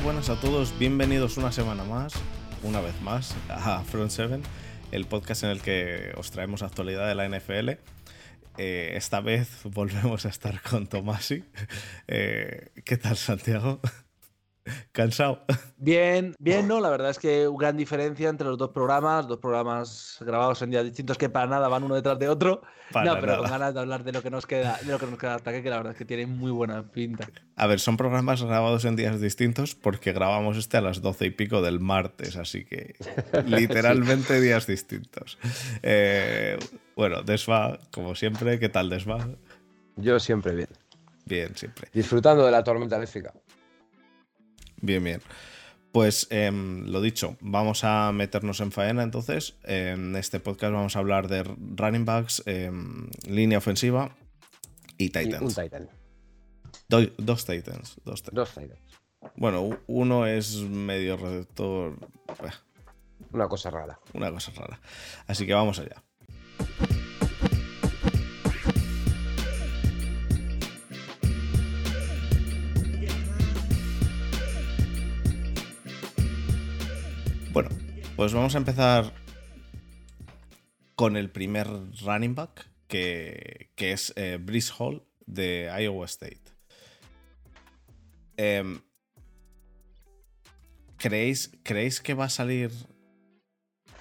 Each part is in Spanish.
Buenas a todos, bienvenidos una semana más, una vez más, a Front 7, el podcast en el que os traemos actualidad de la NFL. Eh, esta vez volvemos a estar con Tomasi. Eh, ¿Qué tal, Santiago? ¿Cansado? Bien, bien, ¿no? La verdad es que gran diferencia entre los dos programas, dos programas grabados en días distintos que para nada van uno detrás de otro. no, pero con ganas de hablar de lo que nos queda, de lo que nos queda ataque, que la verdad es que tiene muy buena pinta. A ver, son programas grabados en días distintos porque grabamos este a las doce y pico del martes, así que literalmente días distintos. Eh, bueno, Desva, como siempre, ¿qué tal Desva? Yo siempre bien. Bien, siempre. Disfrutando de la tormenta eléctrica. Bien, bien. Pues em, lo dicho, vamos a meternos en faena entonces. En este podcast vamos a hablar de running backs, em, línea ofensiva y Titans. un Titan. dos Titans. Dos, dos, Titans. Bueno, uno es medio receptor. Una cosa rara. Una cosa rara. Así que vamos allá. Bueno, pues vamos a empezar con el primer running back, que, es eh, Brice Hall de Iowa State. Em, ¿creéis, ¿Creéis que va a salir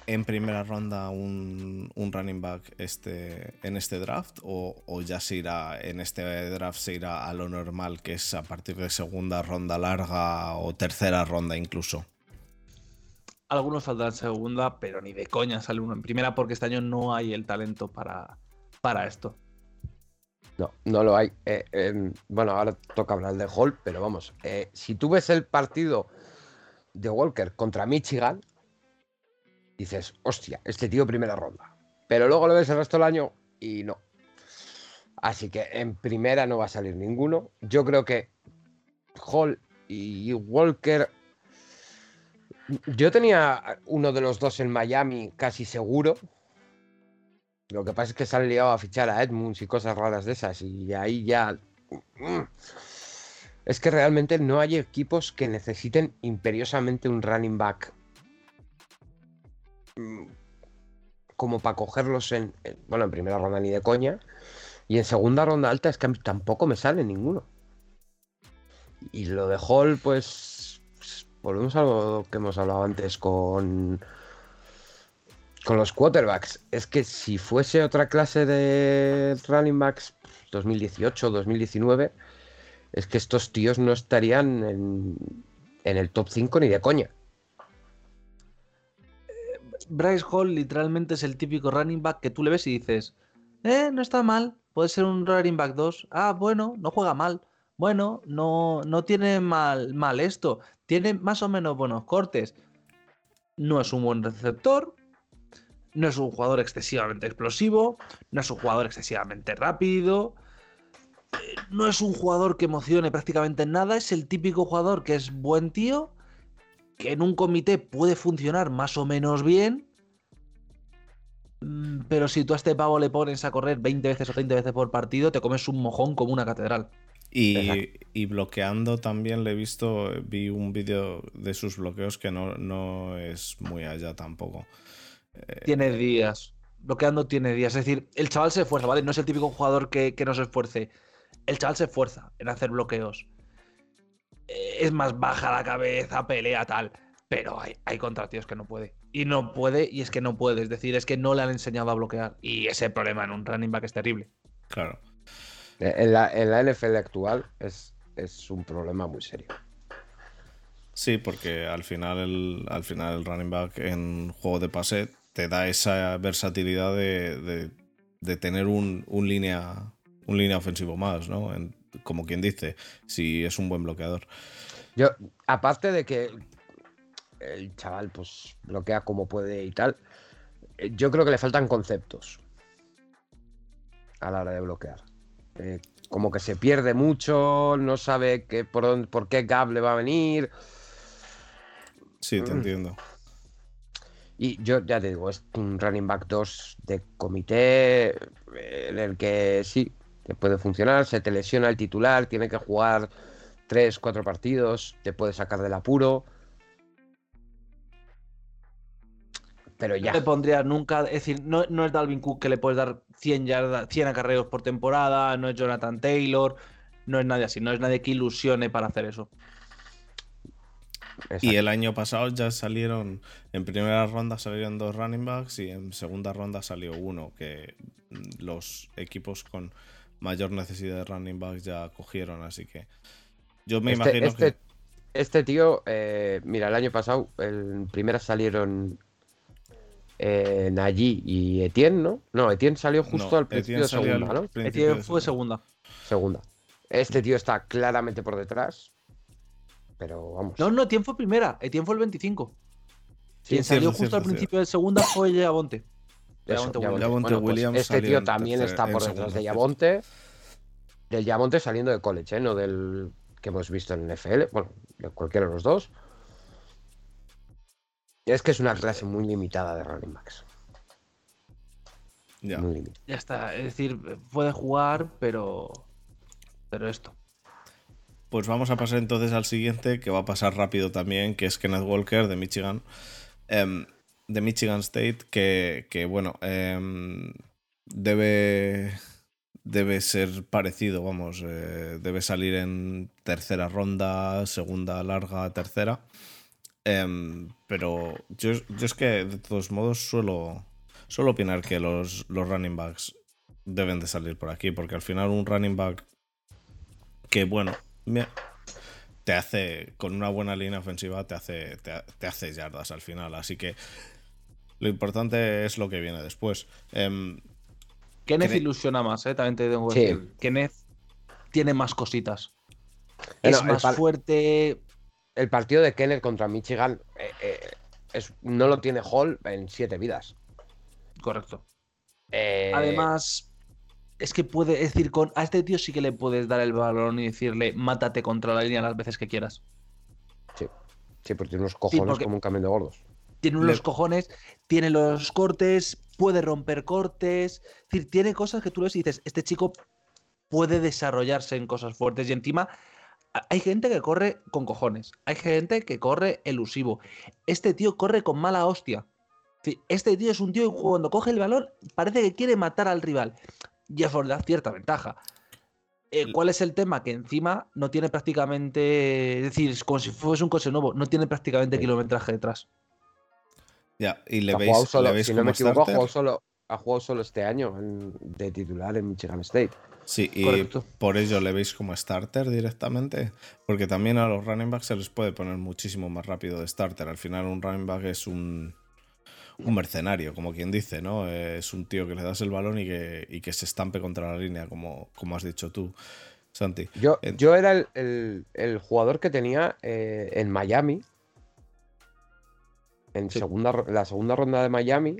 en primera ronda un, running back este, en este draft? O, ¿O, ya se irá en este draft se irá a lo normal, que es a partir de segunda ronda larga o tercera ronda incluso? Algunos saldrán segunda, pero ni de coña sale uno en primera porque este año no hay el talento para, para esto. No, no lo hay. Eh, bueno, ahora toca hablar de Hall, pero vamos, eh, si tú ves el partido de Walker contra Michigan, dices, hostia, este tío primera ronda. Pero luego lo ves el resto del año y no. Así que en primera no va a salir ninguno. Yo creo que Hall y Walker yo tenía uno de los dos en Miami casi seguro. Lo que pasa es que se han liado a fichar a Edmunds y cosas raras de esas. Y ahí ya. Mm. Es que realmente no hay equipos que necesiten imperiosamente un running back. Mm, como para cogerlos en. Bueno, en primera ronda ni de coña. Y en segunda ronda alta es que tampoco me sale ninguno. Y lo de Hall, pues volvemos a lo que hemos hablado antes con, con los quarterbacks. Es que si fuese otra clase de running backs 2018, 2019, es que estos tíos no estarían en, en el top 5 ni de coña. Bryce Hall literalmente es el típico running back que tú le ves y dices, eh, no está mal, puede ser un running back 2. Ah, bueno, no juega mal. Bueno, no, no tiene mal, mal esto tiene más o menos buenos cortes. No es un buen receptor, no es un jugador excesivamente explosivo, no es un jugador excesivamente rápido, eh, no es un jugador que emocione prácticamente nada, es el típico jugador que es buen tío, que en un comité puede funcionar más o menos bien, mm, pero si tú a este pavo le pones a correr 20 veces o 30 veces por partido, te comes un mojón como una catedral. Y, bloqueando también le he visto, vi un vídeo de sus bloqueos que no, no es muy allá tampoco. Eh, tiene días. Bloqueando tiene días. Es decir, el chaval se esfuerza, ¿vale? No es el típico jugador que, no se esfuerce. El chaval se esfuerza en hacer bloqueos. Eh, es más baja la cabeza, pelea, tal. Pero hay, hay contra tíos que no puede. Y no puede, y es que no puede. Es decir, es que no le han enseñado a bloquear. Y ese problema en un running back es terrible. Claro. En la, NFL actual es, es, un problema muy serio. Sí, porque al final, el, al final el running back en juego de pase te da esa versatilidad de, tener un, línea, un línea ofensivo más, ¿no? como quien dice, si es un buen bloqueador. Yo, aparte de que el chaval pues bloquea como puede y tal, yo creo que le faltan conceptos a la hora de bloquear. Eh, como que se pierde mucho, no sabe que, por, por qué Gab le va a venir. Sí, te mm. entiendo. Y yo ya te digo, es un running back 2 de comité en el que sí, te puede funcionar, se te lesiona el titular, tiene que jugar tres, cuatro partidos, te puede sacar del apuro. Pero No ya. le pondría nunca, es decir, no, no es Dalvin Cook que le puedes dar 100, yardas, 100 acarreos por temporada, no es Jonathan Taylor, no es nadie así, no es nadie que ilusione para hacer eso. Y el año pasado ya salieron, en primera ronda salieron dos running backs y en segunda ronda salió uno, que los equipos con mayor necesidad de running backs ya cogieron, así que yo me Este- imagino este, que... este tío, eh, mira, el año pasado, en primera salieron eh, Najee y Etienne, ¿no? No, Etienne salió justo No, al principio Etienne de segunda, ¿no? principio Etienne fue segunda. segunda. Segunda. Este tío está claramente por detrás. Pero vamos. No, no, Etienne fue primera, Etienne fue el 25. Sí, Quien salió cierto, justo al cierto. principio de segunda fue. Williams. Yavonte Bueno, pues este tío también tercer- está en por detrás de. Yavonte. Del Yavonte saliendo de college, ¿eh? No del que hemos visto en NFL. Bueno, de cualquiera de los dos. Es que es una clase muy limitada de running backs. Ya. Muy limitada. Ya está, es decir, puede jugar, pero. Pero esto. Pues vamos a pasar entonces al siguiente, que va a pasar rápido también, que es Kenneth Walker de Michigan. em, de Michigan State, que, que, bueno, em, debe, debe ser parecido, vamos, eh, debe salir en tercera ronda, segunda larga, tercera. Em, pero yo, yo es que de todos modos suelo, suelo opinar que los, los running backs deben de salir por aquí, porque al final un running back que bueno, te hace, con una buena línea ofensiva, te hace, te, te hace yardas al final. Así que lo importante es lo que viene después. Em, Kenneth ilusiona más, ¿eh? También te tengo que Sí. decir. Kenneth tiene más cositas. Es más fuerte. El partido de Kenneth contra Michigan eh, eh, es, no lo tiene Hall en siete vidas. Correcto. Eh, Además, es que puede es decir, con, a este tío sí que le puedes dar el balón y decirle, mátate contra la línea las veces que quieras. Sí, porque tiene unos cojones como un camión de gordos. Tiene Le- unos cojones, tiene los cortes, puede romper cortes. Es decir, tiene cosas que tú ves y dices, este chico puede desarrollarse en cosas fuertes. Y encima, hay gente que corre con cojones. Hay gente que corre elusivo. Este tío corre con mala hostia. Este tío es un tío que cuando coge el balón parece que quiere matar al rival. Y eso le da cierta ventaja. Eh, ¿Cuál es el tema? Que encima no tiene prácticamente. Es decir, es como si fuese un coche nuevo, no tiene prácticamente Sí. kilometraje detrás. ya, y le ha veis, jugado le solo, veis si no me equivoco, ha jugado solo, ha jugado solo este año en- de titular en Michigan State. Sí, y Correcto. por ello le veis como starter directamente. Porque también a los running backs se les puede poner muchísimo más rápido de starter. Al final, un running back es un, un mercenario, como quien dice, ¿no? Es un tío que le das el balón y que, y que se estampe contra la línea, como, como has dicho tú, Santi. Yo, yo era el, el- el jugador que tenía eh, en Miami. En Sí. segunda, la segunda ronda de Miami.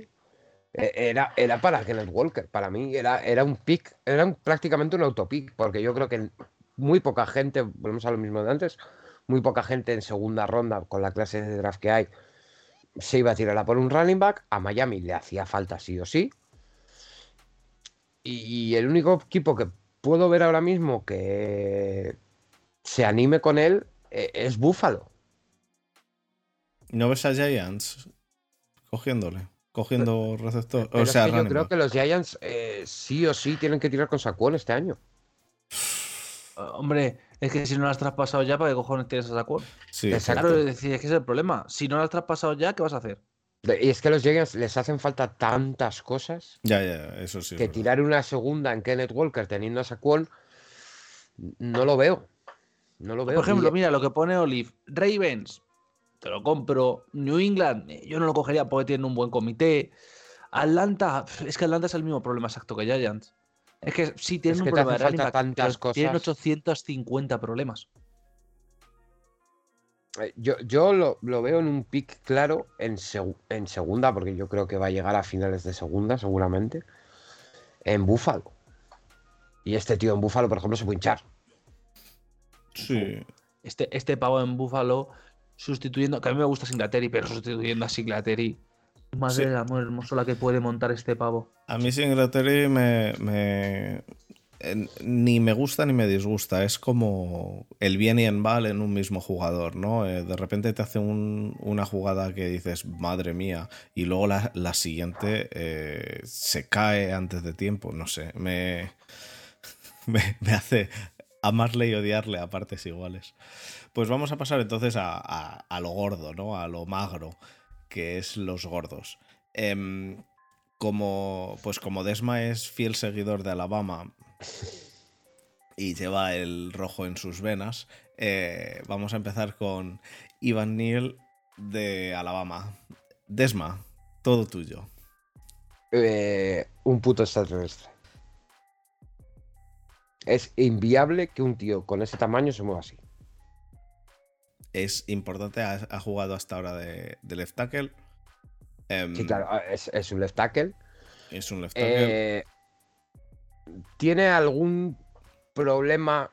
Eh, Era, era para Kenneth Walker. Para mí era, era un pick. Era prácticamente un autopick. Porque yo creo que muy poca gente, volvemos a lo mismo de antes. Muy poca gente en segunda ronda, con la clase de draft que hay, se iba a tirar a por un running back. A Miami le hacía falta sí o sí. Y el único equipo que puedo ver ahora mismo que se anime con él eh, es Buffalo. ¿No ves a Giants cogiéndole? Cogiendo receptor. Pero O sea, es que yo creo que los Giants eh, sí o sí tienen que tirar con Saquon este año. Eh, Hombre, es que si no lo has traspasado ya, ¿para qué cojones tienes a Saquon? Sí, Exacto. Claro, es decir, es que es el problema. Si no lo has traspasado ya, ¿qué vas a hacer? Y es que a los Giants les hacen falta tantas cosas Ya, ya, eso sí. que tirar una segunda en Kenneth Walker teniendo a Saquon no lo veo. No lo veo. Por ejemplo, mira lo que pone Olive. Ravens, te lo compro. New England, eh, yo no lo cogería porque tienen un buen comité. Atlanta, es que Atlanta es el mismo problema exacto que Giants. Es que sí tienen Es un que problema de tantas pero tienen cosas. 850 problemas. Eh, Yo, yo lo, lo veo en un pick claro en, seg- en segunda, porque yo creo que va a llegar a finales de segunda, seguramente. En Buffalo. Y este tío en Buffalo, por ejemplo, se puede hinchar. Sí. Este, este pavo en Buffalo sustituyendo, que a mí me gusta Singletary, pero sustituyendo a Singletary. Madre Sí. del amor hermoso la que puede montar este pavo. A mí Singletary me, me- eh, ni me gusta ni me disgusta. Es como el bien y el mal en un mismo jugador, ¿no? Eh, de repente te hace un- una jugada que dices, madre mía, y luego la, la siguiente eh, se cae antes de tiempo. No sé, me, me, me hace amarle y odiarle a partes iguales. Pues vamos a pasar entonces a, a- lo gordo, ¿no? A lo magro, que es los gordos. Em, como, pues como Desma es fiel seguidor de Alabama y lleva el rojo en sus venas, eh, vamos a empezar con Ivan Neal de Alabama. Desma, todo tuyo. Eh, un puto extraterrestre. Es inviable que un tío con ese tamaño se mueva así. Es importante, ha, ha jugado hasta ahora de, de left tackle. Em, Sí, claro, es, es un left tackle. Es un left tackle. Eh, ¿Tiene algún problema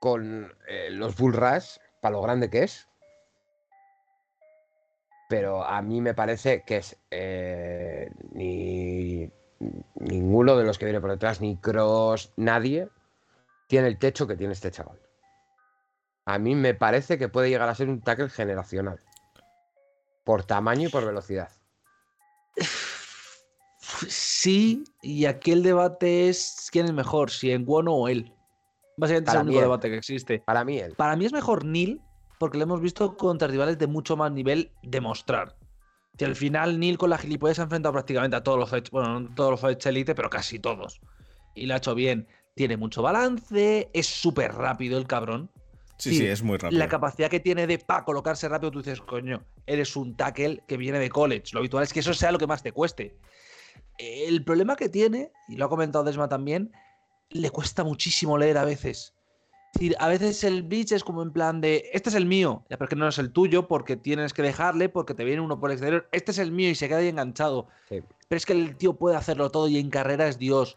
con eh, los Bull Rush, para lo grande que es? Pero a mí me parece que es eh, ni ninguno de los que viene por detrás, ni Cross, nadie, tiene el techo que tiene este chaval. A mí me parece que puede llegar a ser un tackle generacional. Por tamaño y por velocidad. Sí, y aquí el debate es quién es mejor, si en Guono o él. Básicamente es el único él. debate que existe. Para mí él. Para mí es mejor Neil, porque lo hemos visto contra rivales de mucho más nivel demostrar. Que al final Neil con la gilipollas se ha enfrentado prácticamente a todos los bueno, no todos los Elite, pero casi todos. Y lo ha hecho bien. Tiene mucho balance, es súper rápido el cabrón. sí, sí, sí, es muy rápido. La capacidad que tiene de pa colocarse rápido, tú dices, coño, eres un tackle que viene de college. Lo habitual es que eso sea lo que más te cueste. El problema que tiene, y lo ha comentado Desma también, le cuesta muchísimo leer a veces. Decir, a veces el bitch es como en plan de, este es el mío, ya, pero que no es el tuyo porque tienes que dejarle, porque te viene uno por el exterior, este es el mío y se queda ahí enganchado. Sí. Pero es que el tío puede hacerlo todo y en carrera es Dios.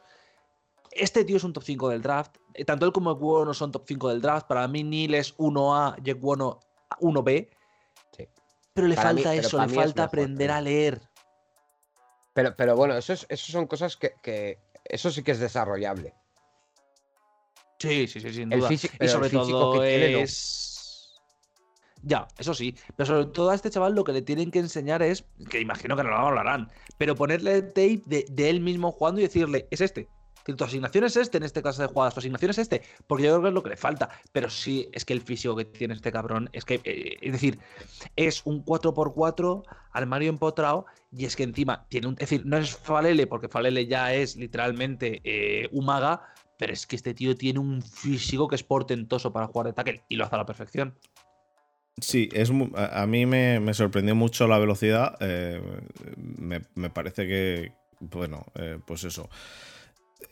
Este tío es un top 5 del draft. eh, Tanto él como Ekwuono son top 5 del draft. Para mí Neil es 1A y Ekwuono 1B. Sí. Pero le Para falta eso, le es falta mejor, aprender a leer. Pero, pero bueno, eso, es, eso son cosas que, que- Eso sí que es desarrollable. Sí, sí, sí, sin duda. y el sobre todo que es. Ya, eso sí. Pero sobre todo a este chaval lo que le tienen que enseñar es, que imagino que no lo hablarán, pero ponerle tape de, de él mismo jugando y decirle, es este. Que tu asignación es este en este caso de jugadas, tu asignación es este, porque yo creo que es lo que le falta. Pero sí, es que el físico que tiene este cabrón, es que, eh, es decir, es un 4x4 armario empotrado y es que encima tiene un. Es decir, no es Falele, porque Falele ya es literalmente eh, un maga, pero es que este tío tiene un físico que es portentoso para jugar de tackle y lo hace a la perfección. Sí, es a, mí me, sorprendió mucho la velocidad. eh, me, me parece que, bueno, eh, pues eso.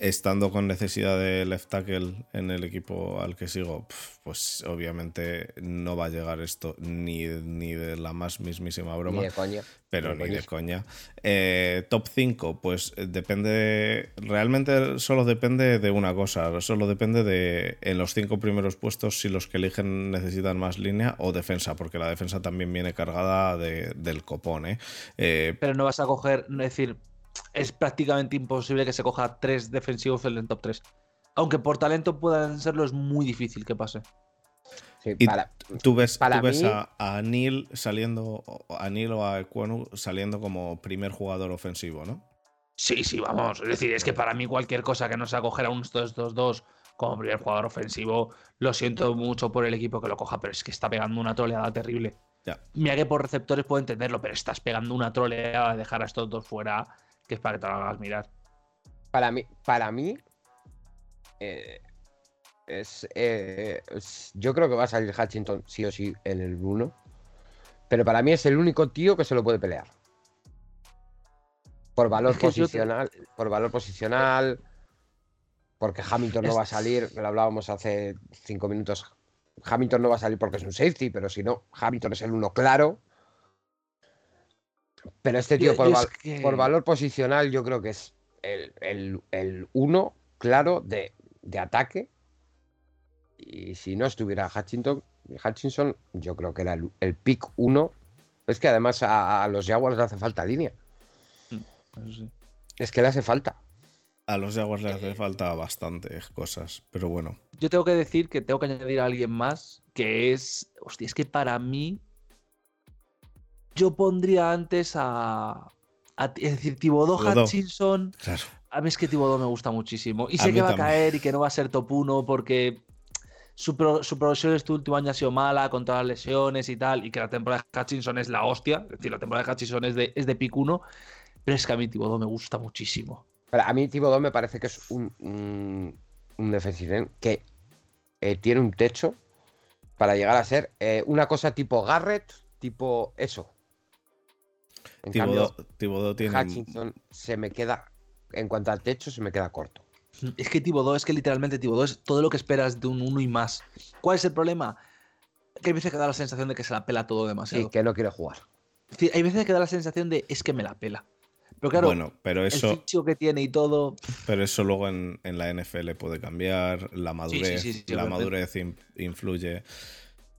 Estando con necesidad de left tackle en el equipo al que sigo, pues obviamente no va a llegar esto ni, ni de la más mismísima broma. Ni de coña. Pero Ni ni de coña. Eh, top 5, pues eh, depende. Realmente solo depende de una cosa. Solo depende de en los cinco primeros puestos si los que eligen necesitan más línea o defensa, porque la defensa también viene cargada de- del copón. ¿eh? Eh, Pero no vas a coger, es decir, es prácticamente imposible que se coja tres defensivos en el top 3. Aunque por talento puedan serlo, es muy difícil que pase. Sí, Y- para- Tú ves, Para tú ves mí- a, a Neil saliendo, a Neil o a Ekwonu saliendo como primer jugador ofensivo, ¿no? Sí, sí, vamos. Es decir, es que para mí cualquier cosa que no sea coger a un 2-2-2 como primer jugador ofensivo, lo siento mucho por el equipo que lo coja, pero es que está pegando una troleada terrible. Ya. Mira que por receptores puedo entenderlo, pero estás pegando una troleada de dejar a estos dos fuera, que es para que te lo hagas mirar. para mí, para mí eh, es, eh, es- yo creo que va a salir Hutchinson sí o sí en el 1. Pero para mí es el único tío que se lo puede pelear. Por valor Es que yo te- posicional, por valor posicional, porque Hamilton no va a salir, lo hablábamos hace cinco minutos. Hamilton no va a salir porque es un safety, pero si no, Hamilton es el uno claro. Pero este tío, Yo- por, yo es val- que- por valor posicional, yo creo que es el, el- el uno claro de, de ataque. Y si no estuviera Hutchinson, Hutchinson, yo creo que era el, el pick uno. Es que además a, a los Jaguars le hace falta línea. Sí. Es que le hace falta. A los Jaguars les hace falta bastantes cosas, pero bueno. Yo tengo que decir que tengo que añadir a alguien más, que es. Hostia, es que para mí. Yo pondría antes a. a- es decir, Thibodeau. Hutchinson. Claro. A mí es que Thibodeau me gusta muchísimo. Y A sé que va a caer y que no va a ser top 1 porque su, pro- su progresión este último año ha sido mala con todas las lesiones y tal. Y que la temporada de Hutchinson es la hostia. Es decir, la temporada de Hutchinson es de, es de pick 1. Pero es que a mí Thibodeau me gusta muchísimo. Pero a mí Thibodeau me parece que es un, un, un defensive end que eh, tiene un techo para llegar a ser eh, una cosa tipo Garrett, tipo eso. En Thibodeau, cambio, tiene. Hutchinson se me queda, en cuanto al techo, se me queda corto. Es que Thibodeau, es que literalmente Thibodeau es todo lo que esperas de un 1 y más. ¿Cuál es el problema? Que hay veces que da la sensación de que se la pela todo demasiado. Sí, que no quiere jugar. Es decir, hay veces que da la sensación de es que me la pela. Pero claro, bueno, pero el eso, físico que tiene y todo. pero eso luego en, en la NFL puede cambiar. La madurez, sí, sí, la madurez in- influye.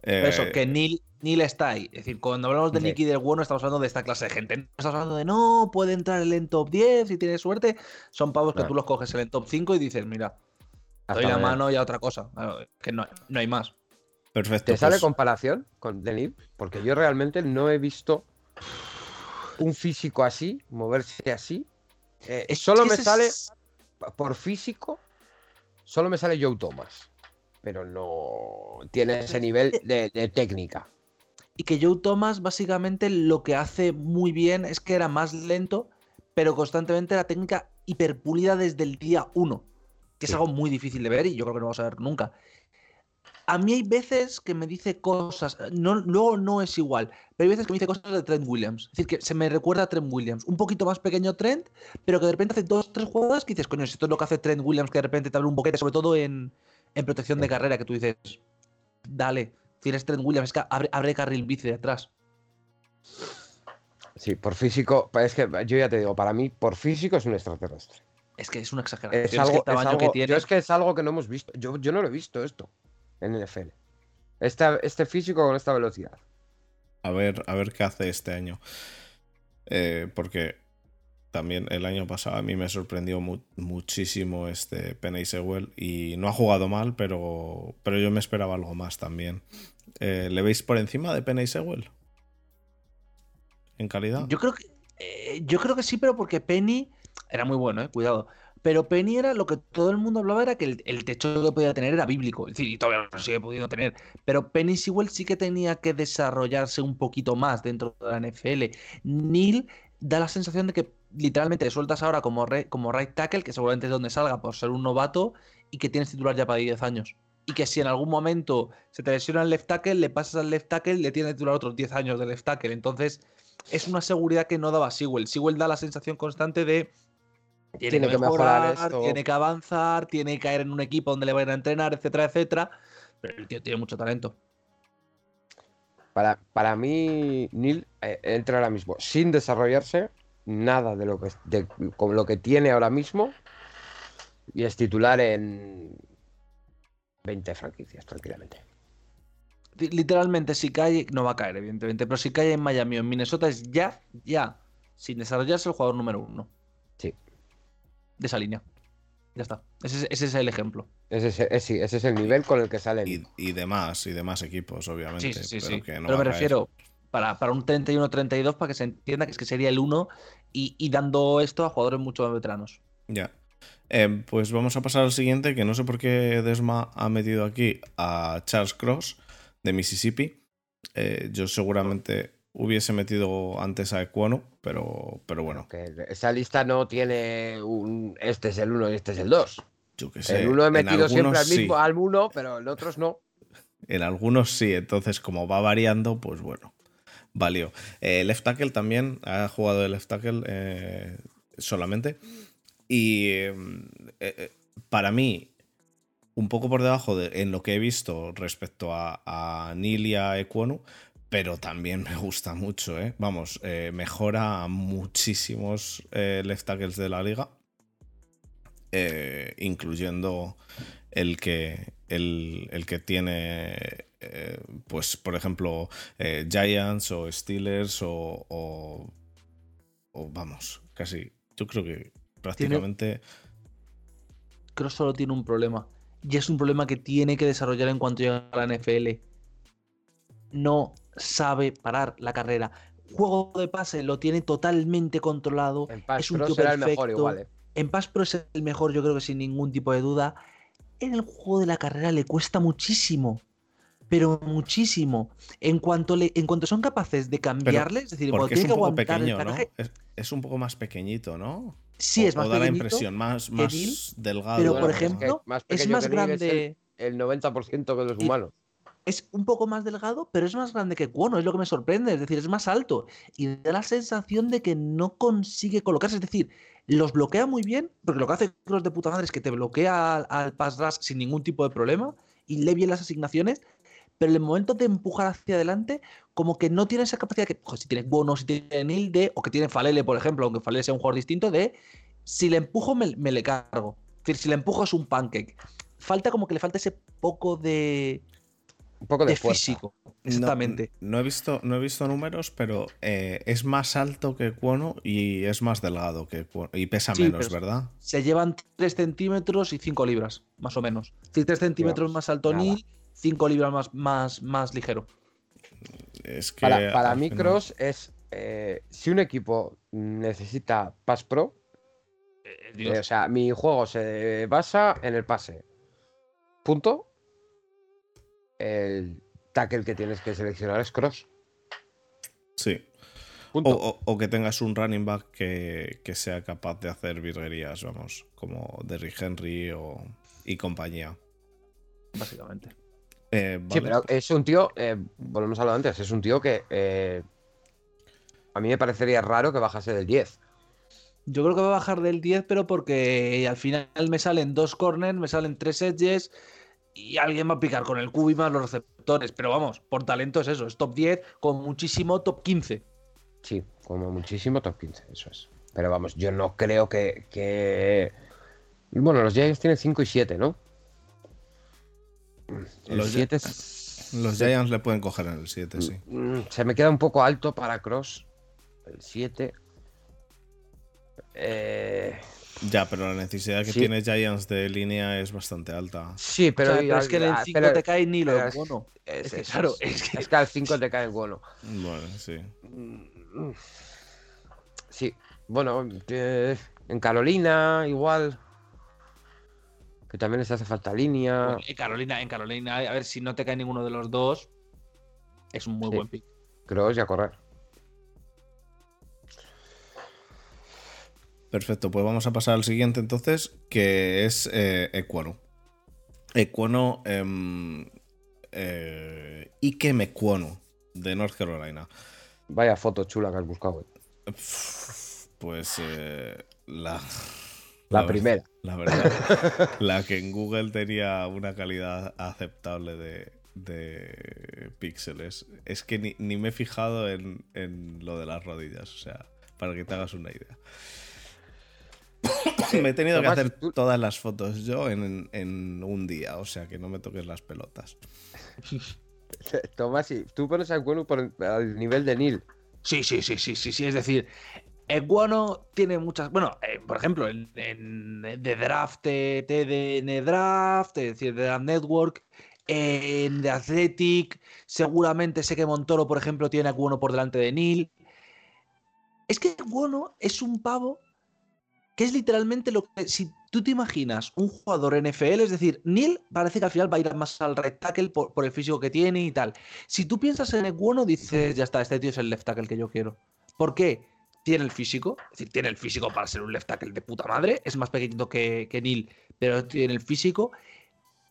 Eso, Eh, que Neil, Neil está ahí. Es decir, cuando hablamos de Sí. Nicky del bueno, estamos hablando de esta clase de gente. No estamos hablando de no, puede entrar en top 10 si tiene suerte. Son pavos que No. tú los coges en el top 5 y dices, mira, doy Hasta la mañana. mano y a otra cosa. Claro, que no, no hay más. Perfecto. ¿Te sale pues, comparación con Denil? Porque yo realmente no he visto un físico así, moverse así. Eh, Es solo me sale, es- por físico, solo me sale Joe Thomas. Pero no tiene ese nivel de, de técnica. Y que Joe Thomas básicamente lo que hace muy bien es que era más lento, pero constantemente la técnica hiperpulida desde el día 1, que es algo muy difícil de ver y yo creo que no vamos a ver nunca. A mí hay veces que me dice cosas, no, luego no es igual, pero hay veces que me dice cosas de Trent Williams. Es decir, que se me recuerda a Trent Williams. Un poquito más pequeño Trent, pero que de repente hace dos, tres jugadas que dices, coño, si esto es lo que hace Trent Williams, que de repente te abre un boquete, sobre todo en, en protección de carrera, que tú dices, dale, tienes Trent Williams, es que abre, abre carril bici de atrás. Sí, por físico, es que yo ya te digo, para mí, por físico es un extraterrestre. Es que es una exageración. Es que algo, el es algo- que tiene. yo es que es algo que no hemos visto. Yo, yo no lo he visto esto en NFL. Esta- este físico con esta velocidad. A ver, a ver qué hace este año. Eh, porque también el año pasado a mí me sorprendió mu- muchísimo este Penny Sewell y no ha jugado mal, pero, pero yo me esperaba algo más también. Eh, ¿Le veis por encima de Penny Sewell? ¿En calidad? Yo creo que. eh, yo creo que sí, pero porque Penny era muy bueno, eh, cuidado. Pero Penny era lo que todo el mundo hablaba, era que el, el techo que podía tener era bíblico. Es decir, y todavía lo sigue pudiendo tener. Pero Penny Sewell sí que tenía que desarrollarse un poquito más dentro de la NFL. Neil da la sensación de que literalmente le sueltas ahora como, re- como right tackle, que seguramente es donde salga por ser un novato, y que tienes titular ya para 10 años. Y que si en algún momento se te lesiona el left tackle, le pasas al left tackle, le tiene titular otros 10 años de left tackle. Entonces, es una seguridad que no daba Sewell. Sewell da la sensación constante de tiene, Tiene que que mejorar mejorar, esto. tiene que avanzar, tiene que caer en un equipo donde le vayan a entrenar, etcétera, etcétera. Pero el tío tiene mucho talento. Para, para mí, Neil eh, entra ahora mismo sin desarrollarse nada de lo que, de, con lo que tiene ahora mismo y es titular en 20 franquicias, tranquilamente. Li- Literalmente, si cae, no va a caer, evidentemente, pero si cae en Miami o en Minnesota es ya, ya, sin desarrollarse el jugador número uno. Sí. De esa línea. Ya está. Ese, es- ese es el ejemplo. Ese es, sí, ese es el nivel con el que sale. Y, y demás, y demás equipos, obviamente. Sí, sí, sí. pero sí. que no Pero me caer. Para, para un 31-32 para que se entienda que es que sería el 1 y, y dando esto a jugadores mucho más veteranos. Ya. Eh, pues vamos a pasar al siguiente, que no sé por qué Desma ha metido aquí a Charles Cross de Mississippi. Eh, yo seguramente hubiese metido antes a Equano, pero, pero bueno, Que esa lista no tiene un. Este es el 1 y este es el 2. yo qué sé. El uno he en metido siempre al mismo, sí, al 1, pero en otros no. En algunos sí, entonces como va variando, pues bueno, valió. Eh, left tackle también, ha jugado de left tackle eh, solamente. Y eh, para mí, un poco por debajo de en lo que he visto respecto a, a Neil y a Ekwonu, pero también me gusta mucho. Vamos, mejora a muchísimos left tackles de la liga, incluyendo el que, el, el que tiene, eh, pues, por ejemplo, eh, Giants o Steelers o, o, o, vamos, casi, yo creo que prácticamente Cross solo tiene un problema. Y es un problema que tiene que desarrollar en cuanto llegue a la NFL. No sabe parar la carrera. Juego de pase lo tiene totalmente controlado. En Pass es un Pro tío será el mejor perfecto. igual, eh. En Pass Pro es el mejor, yo creo que sin ningún tipo de duda. En el juego de la carrera le cuesta muchísimo. Pero muchísimo. En cuanto, le, en cuanto son capaces de cambiarle, es decir, cuando Porque es tiene un que poco aguantar pequeño, el ¿no? Es, es un poco más pequeñito, ¿no? sí O- es más o da la impresión, más, que más Neil, delgado. pero por es que ejemplo, más es más que grande. El 90% de los humanos. es un poco más delgado, pero es más grande que Cuono, es lo que me sorprende, es decir, es más alto y da la sensación de que no consigue colocarse, es decir, los bloquea muy bien, porque lo que hace Cross de puta madre es que te bloquea al, al pass rush sin ningún tipo de problema y lee bien las asignaciones, pero en el momento de empujar hacia adelante, como que no tiene esa capacidad que, joder, si tiene Cuono, si tiene Nilde, o que tiene Falele, por ejemplo, aunque Falele sea un jugador distinto, de si le empujo me, me le cargo, es decir, si le empujo es un pancake. Falta como que le falta ese poco de, Un poco de, físico. Exactamente. No, he visto, no he visto números, pero eh, es más alto que Cuono y es más delgado que Cuono. Y pesa Sí, menos, ¿verdad? Se llevan 3 centímetros y 5 libras, más o menos. Es decir, 3 centímetros Dios, más alto nada. Neil, 5 libras más, más, más ligero. Es que Para, para mí, final- Cross es. eh, si un equipo necesita Pass Pro, eh, o sea, mi juego se basa en el pase. Punto. El tackle que tienes que seleccionar es Cross. Sí. O, Punto. o- o que tengas un running back que, que sea capaz de hacer virguerías, vamos, como Derrick Henry o, y compañía. Básicamente. Eh, Sí, pero es un tío, eh, volvemos a lo de antes, es un tío que eh, a mí me parecería raro que bajase del 10. Yo creo que va a bajar del 10, pero porque al final me salen dos corners, me salen tres edges y alguien va a picar con el cubo y más los receptores. Pero vamos, por talento es eso, es top 10 con muchísimo top 15. Sí, como muchísimo top 15, eso es. Pero vamos, yo no creo que. que... Bueno, los Giants tienen 5 y 7, ¿no? El Los 7 es- Los Giants le pueden coger en el 7, sí. Mm, Se me queda un poco alto para Cross. El 7. Eh, Ya, pero la necesidad que Sí. tiene Giants de línea es bastante alta. sí, pero, Pero, pero es que en el ah, 5 pero te cae ni lo es- bueno. es, es que, claro, es- es que- es que al 5 te cae el bueno. Bueno, sí. Mm, Sí, bueno, eh, en Carolina igual. Que también les hace falta línea. En Carolina, en Carolina, a ver si no te cae ninguno de los dos. Es un muy Sí. buen pick. Cross y a correr. Perfecto, pues vamos a pasar al siguiente entonces, que es eh, Equano. Equano, em, eh, Ike Mequono, de North Carolina. Vaya foto chula que has buscado. eh. Pues eh, la, La primera. La verdad, la que en Google tenía una calidad aceptable de, de píxeles. Es que ni, ni me he fijado en, en lo de las rodillas, o sea, para que te hagas una idea. me he tenido que hacer tú- todas las fotos yo en, en un día, o sea, que no me toques las pelotas. Tomás, si tú pones al bueno por al nivel de Neil. Sí, sí, sí, sí, sí, sí. Es decir, Eguano tiene muchas. Bueno, eh, por ejemplo, en, The Draft, eh, TDN Draft, es decir, The Draft Network, en The Athletic, seguramente sé que Montoro, por ejemplo, tiene a por delante de Neil. Es que Eguano es un pavo que es literalmente lo que. Si tú te imaginas un jugador NFL, es decir, Neil parece que al final va a ir más al right tackle por, el físico que tiene y tal. Si tú piensas en Eguano, dices, ya está, este tío es el left tackle que yo quiero. ¿Por qué? Tiene el físico, es decir, tiene el físico para ser un left tackle de puta madre, es más pequeñito que, que Neil, pero tiene el físico.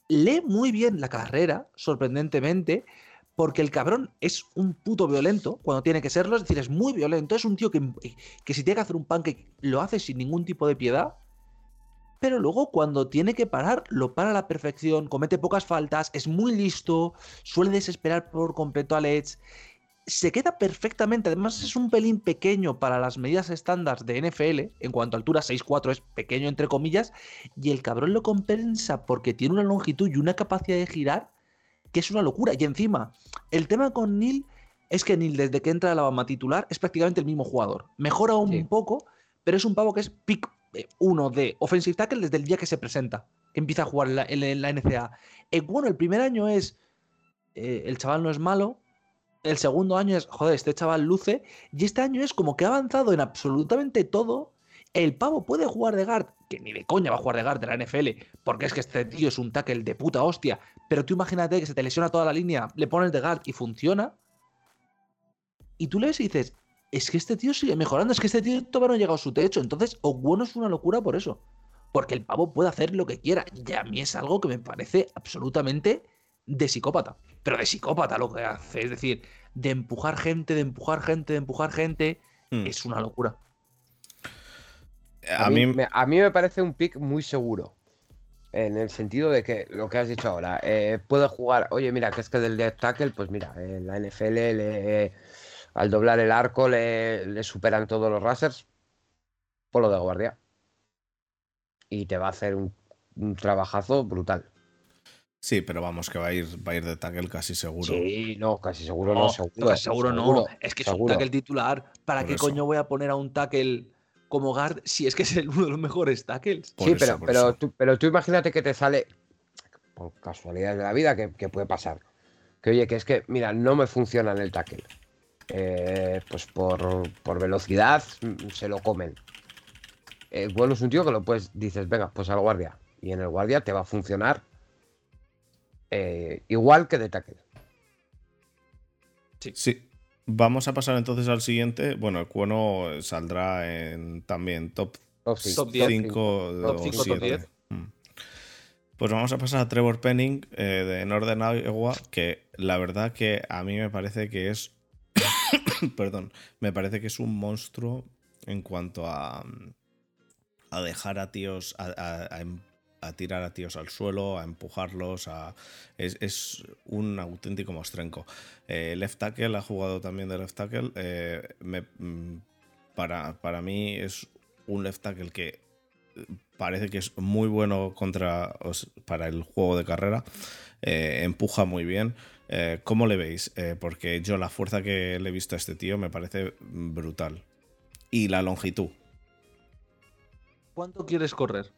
Lee muy bien la carrera, sorprendentemente, porque el cabrón es un puto violento cuando tiene que serlo, es decir, es muy violento, es un tío que, que si tiene que hacer un pancake lo hace sin ningún tipo de piedad, pero luego cuando tiene que parar, lo para a la perfección, comete pocas faltas, es muy listo, suele desesperar por completo a Edge, se queda perfectamente, además es un pelín pequeño para las medidas estándar de NFL, en cuanto a altura 6'4 es pequeño entre comillas, y el cabrón lo compensa porque tiene una longitud y una capacidad de girar que es una locura. Y encima, el tema con Neil es que Neil desde que entra a la Bama titular es prácticamente el mismo jugador. Mejora un Sí. poco, pero es un pavo que es pick eh, uno de offensive tackle desde el día que se presenta, que empieza a jugar en la, en la NCA. Eh, bueno, el primer año es, eh, el chaval no es malo, el segundo año es, joder, este chaval luce, y este año es como que ha avanzado en absolutamente todo. El pavo puede jugar de guard, que ni de coña va a jugar de guard de la NFL, porque es que este tío es un tackle de puta hostia, pero tú imagínate que se te lesiona toda la línea, le pones de guard y funciona. Y tú le ves y dices, es que este tío sigue mejorando, es que este tío todavía no ha llegado a su techo. Entonces, bueno es una locura por eso. Porque el pavo puede hacer lo que quiera. Y a mí es algo que me parece absolutamente de psicópata. Pero de psicópata lo que hace. Es decir, de empujar gente, de empujar gente, de empujar gente. Hmm. Es una locura. A, mí, me, a mí me parece un pick muy seguro. En el sentido de que lo que has dicho ahora, eh, puede jugar, oye, mira, que es que del dead tackle, pues mira, en la NFL le, al doblar el arco le, superan todos los racers, por lo de guardia. Y te va a hacer un, trabajazo brutal. Sí, pero vamos, que va a ir, va a ir de tackle casi seguro. Sí, no, casi seguro no, seguro. Casi seguro, no. Es que es un tackle titular. ¿Para qué coño voy a poner a un tackle como guard si es que es uno de los mejores tackles? sí, pero, pero, tú, pero tú imagínate que te sale, por casualidad de la vida, que, que puede pasar. Que oye, que es que, mira, no me funciona en el tackle. Eh, pues por, velocidad mm, se lo comen. El bueno es un tío que lo puedes, dices, venga, pues al guardia. Y en el guardia te va a funcionar eh, igual que de tackle. Sí. sí. Vamos a pasar entonces al siguiente. Bueno, el cueno saldrá en también top, 5 o 7. Mm. Pues vamos a pasar a Trevor Penning eh, de Northern Iowa, que la verdad que a mí me parece que es perdón, me parece que es un monstruo en cuanto a, a dejar a tíos, a, tirar a tíos al suelo, a empujarlos, a, es, un auténtico mostrenco. Eh, left tackle ha jugado también de left tackle. Eh, mm, para, para mí es un left tackle que parece que es muy bueno contra, para el juego de carrera. Eh, empuja muy bien. Eh, ¿Cómo le veis? Eh, porque yo la fuerza que le he visto a este tío me parece brutal. Y la longitud. ¿Cuánto quieres correr?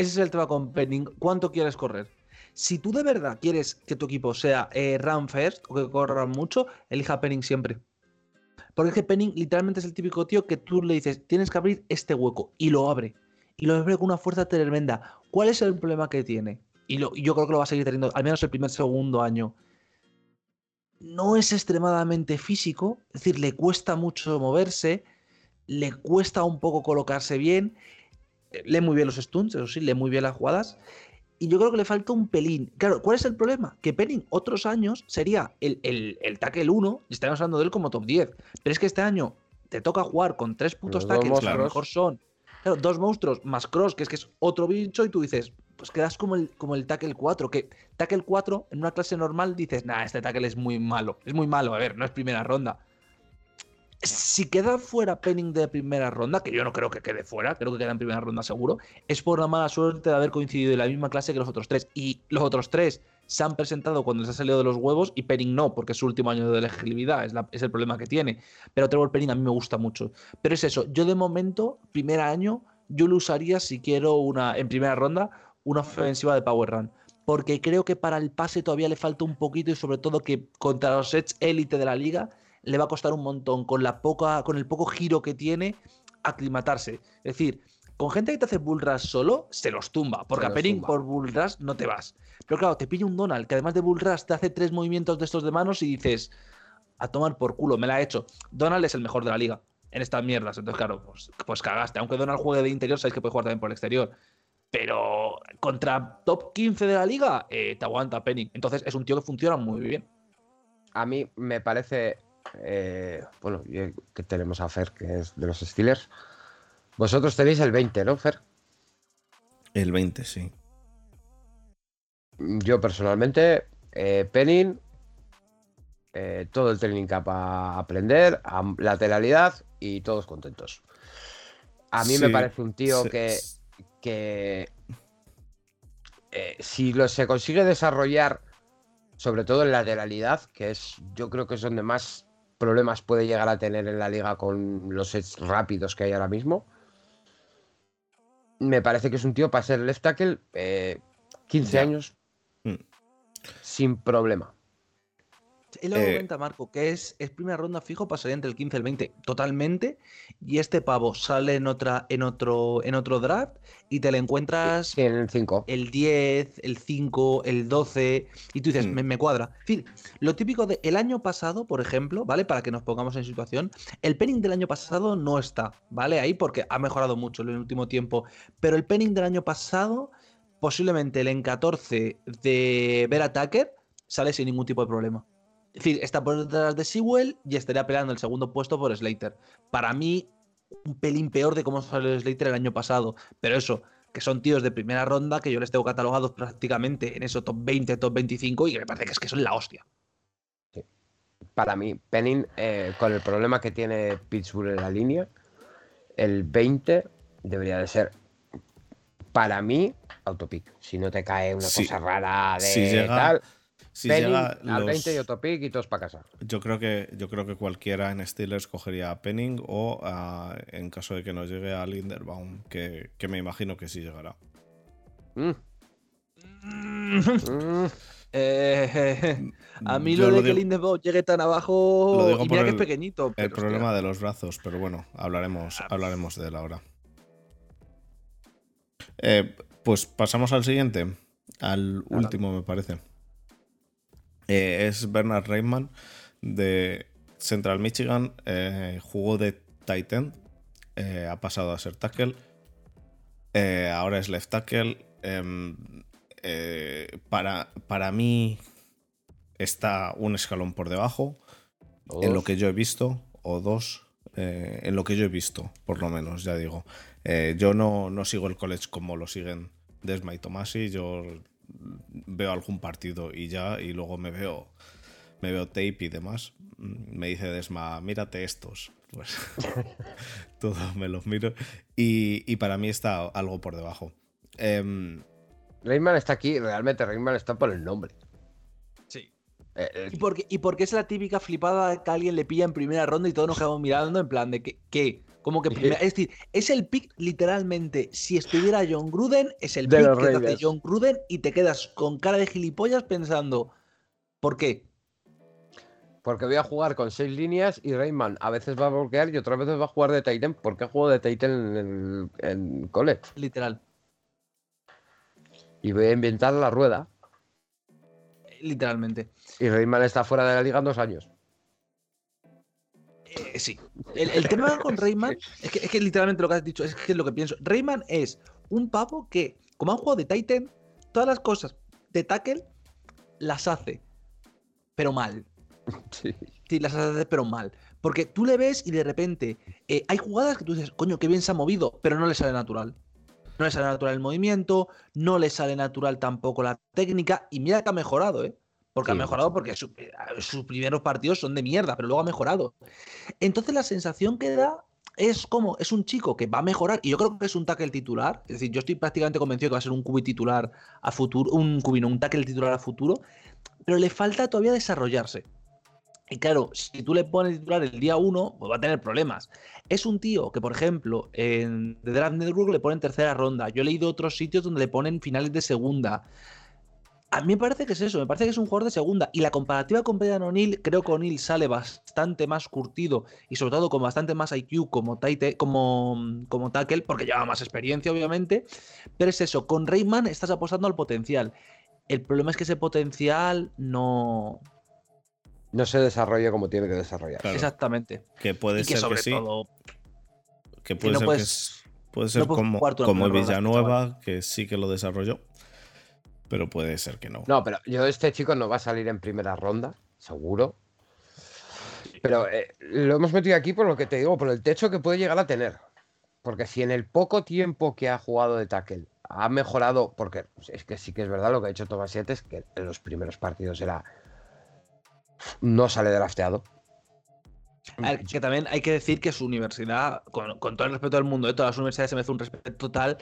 Ese es el tema con Penning. ¿Cuánto quieres correr? Si tú de verdad quieres que tu equipo sea eh, run first o que corra mucho, elija Penning siempre. Porque es que Penning literalmente es el típico tío que tú le dices, tienes que abrir este hueco y lo abre. Y lo abre con una fuerza tremenda. ¿Cuál es el problema que tiene? y, yo creo que lo va a seguir teniendo, al menos el primer, segundo año, no es extremadamente físico, es decir, le cuesta mucho moverse, le cuesta un poco colocarse bien, lee muy bien los stunts, eso sí, lee muy bien las jugadas, y yo creo que le falta un pelín. Claro, ¿cuál es el problema? Que Penning otros años sería el, el, el tackle 1, y estaríamos hablando de él como top 10, pero es que este año te toca jugar con tres putos tackles, que a lo mejor son dos monstruos más cross, que es que es otro bicho, y tú dices, pues quedas como el, como el tackle 4, que tackle 4 en una clase normal dices, nah, este tackle es muy malo, es muy malo, a ver, no es primera ronda. Si queda fuera Penning de primera ronda, que yo no creo que quede fuera, creo que queda en primera ronda seguro, es por la mala suerte de haber coincidido en la misma clase que los otros tres. Y los otros tres se han presentado cuando les ha salido de los huevos y Penning no, porque es su último año de elegibilidad, es, es el problema que tiene. Pero Trevor Penning a mí me gusta mucho. Pero es eso, yo de momento, primer año, yo lo usaría si quiero una en primera ronda una ofensiva de Power Run. Porque creo que para el pase todavía le falta un poquito y sobre todo que contra los sets élite de la liga le va a costar un montón con, la poca, con el poco giro que tiene aclimatarse. Es decir, con gente que te hace bull rush solo, se los tumba. Porque a Penning por bull rush no te vas. Pero claro, te pilla un Donald que además de bull rush te hace tres movimientos de estos de manos y dices, a tomar por culo, me la ha hecho. Donald es el mejor de la liga en estas mierdas. Entonces, claro, pues, pues cagaste. Aunque Donald juegue de interior, sabéis que puede jugar también por el exterior. Pero contra top 15 de la liga, eh, te aguanta Penny. Entonces es un tío que funciona muy bien. A mí me parece. Eh, bueno, que tenemos a Fer, que es de los Steelers. Vosotros tenéis el 20, ¿no, Fer? El 20, sí. Yo personalmente, eh, Penning, eh, todo el training cap a aprender, a lateralidad y todos contentos. A mí me parece un tío que que eh, si lo, se consigue desarrollar, sobre todo en lateralidad, que es yo creo que es donde más problemas puede llegar a tener en la liga con los sets rápidos que hay ahora mismo. Me parece que es un tío para ser left tackle eh, 15 años mm. sin problema. Él lo Eh, comenta, Marco, que es, es primera ronda fijo, pasaría entre el 15 y el 20, totalmente. Y este pavo sale en otra, en otro, en otro draft y te lo encuentras en el 5. el 10, el 5, el 12, y tú dices, Mm. me, me cuadra. En fin, lo típico de el año pasado, por ejemplo, ¿vale? Para que nos pongamos en situación, el penning del año pasado no está, ¿vale? Ahí porque ha mejorado mucho en el último tiempo, pero el penning del año pasado, posiblemente el en 14 de Vera Tucker, sale sin ningún tipo de problema. Es decir, está por detrás de Sewell y estaría peleando el segundo puesto por Slater. Para mí, un pelín peor de cómo salió Slater el año pasado. Pero eso, que son tíos de primera ronda que yo les tengo catalogados prácticamente en eso top 20, top 25 y que me parece que es que son la hostia. Para mí, Penning, eh, con el problema que tiene Pittsburgh en la línea, el 20 debería de ser, para mí, autopic. Si no te cae una Sí. cosa rara de Si llega- tal, Si Penning llega al los- 20 y autopic y todos para casa. yo creo que yo creo que cualquiera en Steelers cogería a Penning o a- en caso de que nos llegue a Linderbaum, que, que me imagino que sí llegará. Mm, mm. Eh, a mí Yo lo de que digo- Lindebaum llegue tan abajo Lo digo y mira que es el- pequeñito. El pero, hostia, problema de los brazos, pero bueno, hablaremos, Ah, hablaremos de él ahora. Eh, pues pasamos al siguiente, al último me parece. Eh, es Bernard Reitman de Central Michigan, eh, jugó de Titan, eh, ha pasado a ser tackle, eh, ahora es left tackle. em, para, para mí está un escalón por debajo en lo que yo he visto, o dos, en lo que yo he visto, por lo menos, ya digo. Yo no, no sigo el college como lo siguen Desma y Tomasi, yo veo algún partido y ya, y luego me veo, me veo tape y demás. Mm, Me dice Desma, mírate estos. Pues todo me los miro. Y, y para mí está algo por debajo. Rayman está aquí, realmente Rayman está por el nombre. Sí. Eh, eh, ¿Y porque, y porque es la típica flipada que alguien le pilla en primera ronda y todos nos quedamos mirando en plan de que, ¿qué? Como que es decir, es el pick literalmente. Si estuviera John Gruden, es el De pick que te hace. John Gruden y te quedas con cara de gilipollas pensando, ¿por qué? porque voy a jugar con seis líneas y Rayman a veces va a bloquear y otras veces va a jugar de Titan. porque juego de Titan en, el- en college? Literal. Y voy a inventar la rueda. Literalmente. Y Rayman está fuera de la liga en dos años. Eh, sí. El, el tema con Rayman es que, es que literalmente lo que has dicho es que es lo que pienso. Rayman es un pavo que, como ha jugado de Titan, todas las cosas de tackle las hace, pero mal. Sí. Sí, las hace, pero mal. Porque tú le ves y de repente eh, hay jugadas que tú dices, coño, qué bien se ha movido, pero no le sale natural. No le sale natural el movimiento, no le sale natural tampoco la técnica, y mira que ha mejorado, ¿eh? Porque ha Sí, mejorado mucho. porque su- eh, sus primeros partidos son de mierda, pero luego ha mejorado. Entonces la sensación que da es como, es un chico que va a mejorar, y yo creo que es un tackle titular, es decir, yo estoy prácticamente convencido que va a ser un cubi titular a futuro, un cubi, no, un tackle titular a futuro, pero le falta todavía desarrollarse. Y claro, si tú le pones titular el día 1, pues va a tener problemas. Es un tío que, por ejemplo, en The Draft Network le ponen tercera ronda. Yo he leído otros sitios donde le ponen finales de segunda. A mí me parece que es eso, me parece que es un jugador de segunda. Y la comparativa con Brian O'Neill, creo que O'Neill sale bastante más curtido y sobre todo con bastante más IQ como, taite, como, como tackle, porque lleva más experiencia, obviamente. Pero es eso, con Rayman estás apostando al potencial. El problema es que ese potencial no. No se desarrolla como tiene que desarrollar. Claro, Exactamente. que puede y que ser sobre que sí, todo. que puede no ser que puede como, como Villanueva, que sí que lo desarrolló, pero puede ser que no. No, pero yo este chico no va a salir en primera ronda, seguro. Pero eh, lo hemos metido aquí por lo que te digo, por el techo que puede llegar a tener. Porque si en el poco tiempo que ha jugado de tackle ha mejorado, porque es que sí que es verdad lo que ha hecho Tomás 7 es que en los primeros partidos era. No sale drafteado. Ver, que también hay que decir que su universidad, con, con todo el respeto del mundo, de todas las universidades se merece un respeto total.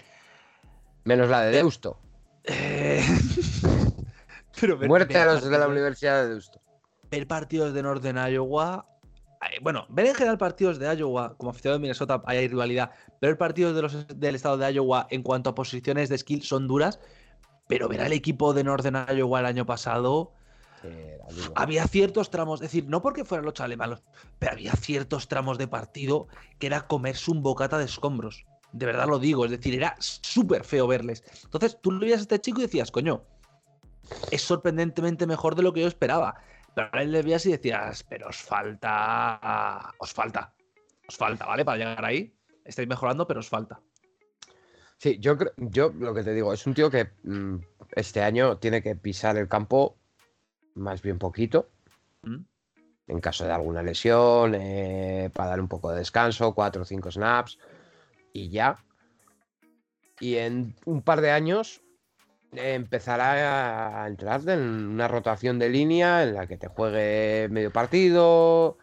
Menos la de Eh, Deusto. Eh, Pero ver- Muerte ver a los de la Universidad de Deusto. Ver partidos de Northern Iowa bueno, ver en general partidos de Iowa, como aficionado de Minnesota hay rivalidad, ver partidos de los, del estado de Iowa en cuanto a posiciones de skill son duras, pero ver al equipo de Northern Iowa el año pasado, había ciertos tramos, es decir, no porque fueran los chavales malos, pero había ciertos tramos de partido que era comerse un bocata de escombros. De verdad lo digo, es decir, era súper feo verles. Entonces tú lo veías a este chico y decías, coño, es sorprendentemente mejor de lo que yo esperaba. Pero ahora le veías y decías, pero os falta, os falta, os falta, ¿vale? Para llegar ahí. Estáis mejorando, pero os falta. Sí, yo creo, yo lo que te digo, es un tío que mm, este año tiene que pisar el campo más bien poquito, ¿Mm? en caso de alguna lesión, eh, para dar un poco de descanso, cuatro o cinco snaps y ya. Y en un par de años empezará a entrar en una rotación de línea en la que te juegue medio partido.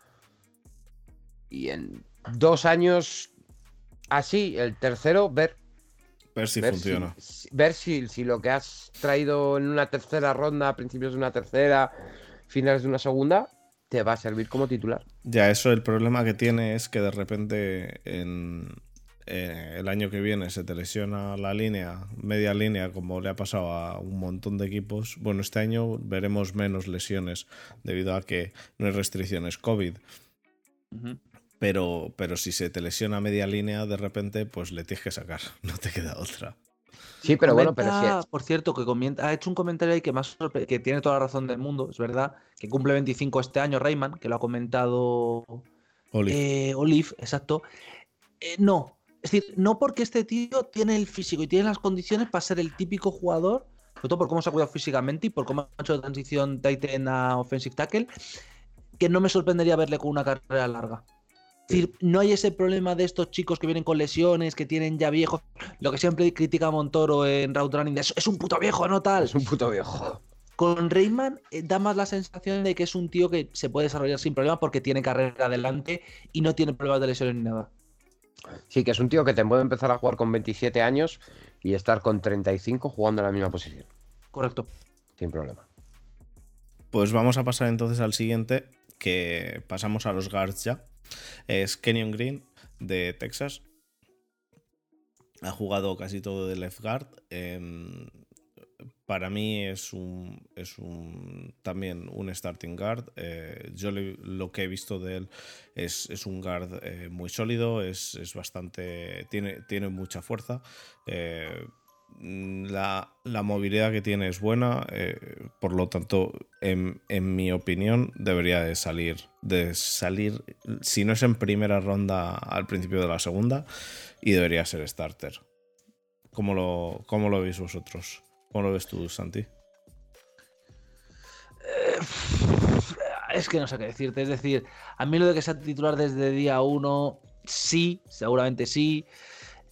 Y en dos años así, el tercero, ver Ver si ver funciona. Si, ver si, si lo que has traído en una tercera ronda, principios de una tercera, finales de una segunda, te va a servir como titular. Ya, eso el problema que tiene es que de repente en eh, el año que viene se te lesiona la línea, media línea, como le ha pasado a un montón de equipos. Bueno, este año veremos menos lesiones debido a que no hay restricciones COVID. Pero, pero si se te lesiona media línea, de repente, pues le tienes que sacar. No te queda otra. Sí, pero bueno, pero sí. Por cierto, que comenta, ha hecho un comentario ahí que, más que tiene toda la razón del mundo, es verdad, que cumple 25 este año Rayman, que lo ha comentado Oli. eh, Olive, exacto. Eh, no, es decir, no porque este tío tiene el físico y tiene las condiciones para ser el típico jugador, sobre todo por cómo se ha cuidado físicamente y por cómo ha hecho la transición Titan a Offensive Tackle, que no me sorprendería verle con una carrera larga. Es decir, no hay ese problema de estos chicos que vienen con lesiones, que tienen ya viejos. Lo que siempre critica Montoro en Route Running, de, es, es un puto viejo, no tal. Es un puto viejo. Con Rayman eh, da más la sensación de que es un tío que se puede desarrollar sin problema porque tiene carrera adelante y no tiene problemas de lesiones ni nada. Sí, que es un tío que te puede empezar a jugar con 27 años y estar con 35 jugando en la misma posición, Correcto. sin problema. Pues vamos a pasar entonces al siguiente, que pasamos a los guards ya. Es Kenyon Green de Texas. Ha jugado casi todo de left guard. Para mí es un, es un también un starting guard. Eh, yo lo que he visto de él es, es un guard eh, muy sólido, es, es bastante. Tiene, tiene mucha fuerza. Eh, la, la movilidad que tiene es buena, por lo tanto, en, en mi opinión, debería de salir, de salir, si no es en primera ronda, al principio de la segunda, y debería ser starter. ¿Cómo lo, cómo lo veis vosotros? ¿Cómo lo ves tú, Santi? Eh, Es que no sé qué decirte. Es decir, a mí lo de que sea titular desde día uno, sí, seguramente sí.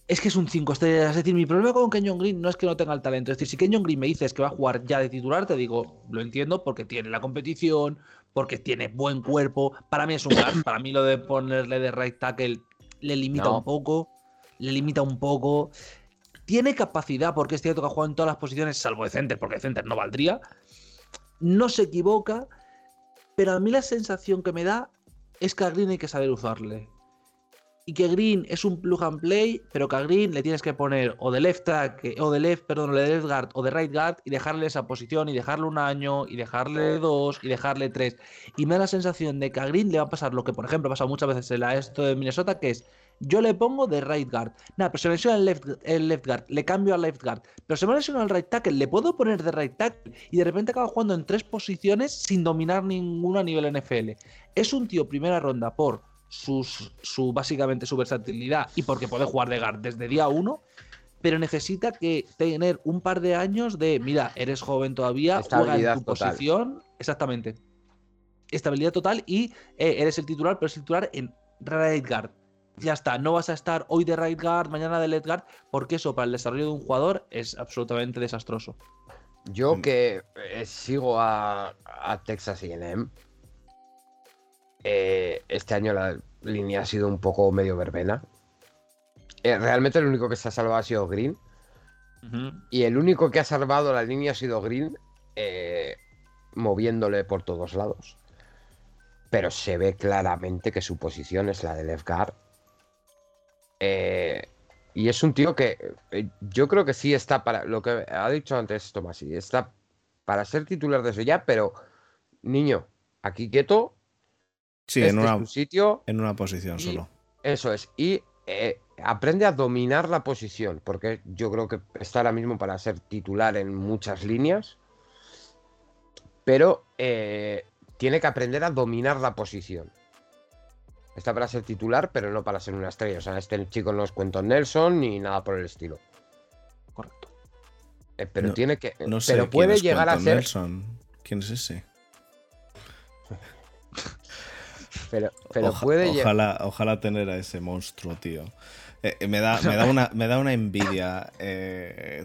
Es que es un 5 estrellas. Es decir, mi problema con Kenyon Green no es que no tenga el talento. Es decir, si Kenyon Green me dices que va a jugar ya de titular, te digo, lo entiendo porque tiene la competición, porque tiene buen cuerpo. Para mí es un guard. Para mí lo de ponerle de right tackle le limita No. un poco. Le limita un poco. Tiene capacidad, porque es cierto que ha jugado en todas las posiciones, salvo de center, porque de center no valdría. No se equivoca, pero a mí la sensación que me da es que a Green hay que saber usarle. Y que Green es un plug and play, pero que a Green le tienes que poner o de left tackle, o de left, perdón, o de left guard o de right guard y dejarle esa posición y dejarle un año y dejarle dos y dejarle tres. Y me da la sensación de que a Green le va a pasar lo que, por ejemplo, ha pasado muchas veces en la esto de Minnesota, que es yo le pongo de right guard. Nada, pero se me lesiona el left, el left guard, le cambio al left guard. Pero se me lesiona el right tackle, le puedo poner de right tackle. Y de repente acaba jugando en tres posiciones sin dominar ninguna a nivel NFL. Es un tío primera ronda por sus, su básicamente su versatilidad y porque puede jugar de guard desde día uno. Pero necesita que tener un par de años de, mira, eres joven todavía, juega en tu total. posición. Exactamente. Estabilidad total y eh, eres el titular, pero es titular en right guard. Ya está, no vas a estar hoy de right guard, mañana de left guard, porque eso para el desarrollo de un jugador es absolutamente desastroso. Yo Mm. que eh, sigo a, a Texas AM, eh, este año la línea ha sido un poco medio verbena. Eh, realmente el único que se ha salvado ha sido Green. Y el único que ha salvado la línea ha sido Green, eh, moviéndole por todos lados. pero se ve claramente que su posición es la de left guard. Eh, y es un tío que eh, yo creo que sí está para lo que ha dicho antes Tomás, y está para ser titular de eso ya, pero niño, aquí quieto. Sí, este en, es una, tu sitio. en una posición y- solo. Eso es. Y eh, aprende a dominar la posición, porque yo creo que está ahora mismo para ser titular en muchas líneas. Pero eh, tiene que aprender a dominar la posición. Está para ser titular, pero no para ser una estrella. O sea, este chico no es Quentin Nelson ni nada por el estilo. Correcto. Eh, pero No- tiene que. No sé pero puede es llegar a ser. Nelson. ¿Quién es ese? Pero, pero Oja- puede llegar. ojalá, ojalá tener a ese monstruo, tío. Eh, eh, me, da, me, da una, me da una envidia eh,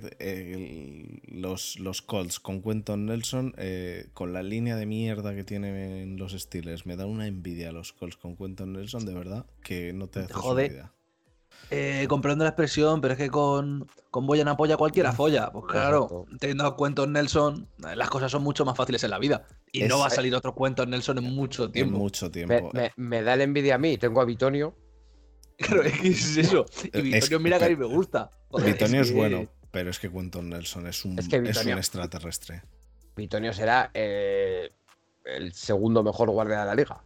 los, los Colts con Quentin Nelson, eh, con la línea de mierda que tienen los Steelers. Me da una envidia los Colts con Quentin Nelson, de verdad, que no te haces Jode. una idea. Eh, comprendo la expresión, pero es que con, con Boyan apoya cualquiera folla. Pues claro, Exacto. teniendo a cuentos Nelson, las cosas son mucho más fáciles en la vida. Y Es- no va a salir otro cuento Nelson en mucho En tiempo. mucho Me, tiempo. me- me da la envidia a mí. Tengo a Bitonio. Claro, es que es eso. Y Es- Vitonio, mira que a mí me gusta. Joder, Bitonio es, que- bueno, pero es que Quentin Nelson es un, Es que es Bitonio- un extraterrestre. Bitonio será eh, el segundo mejor guardia de la liga.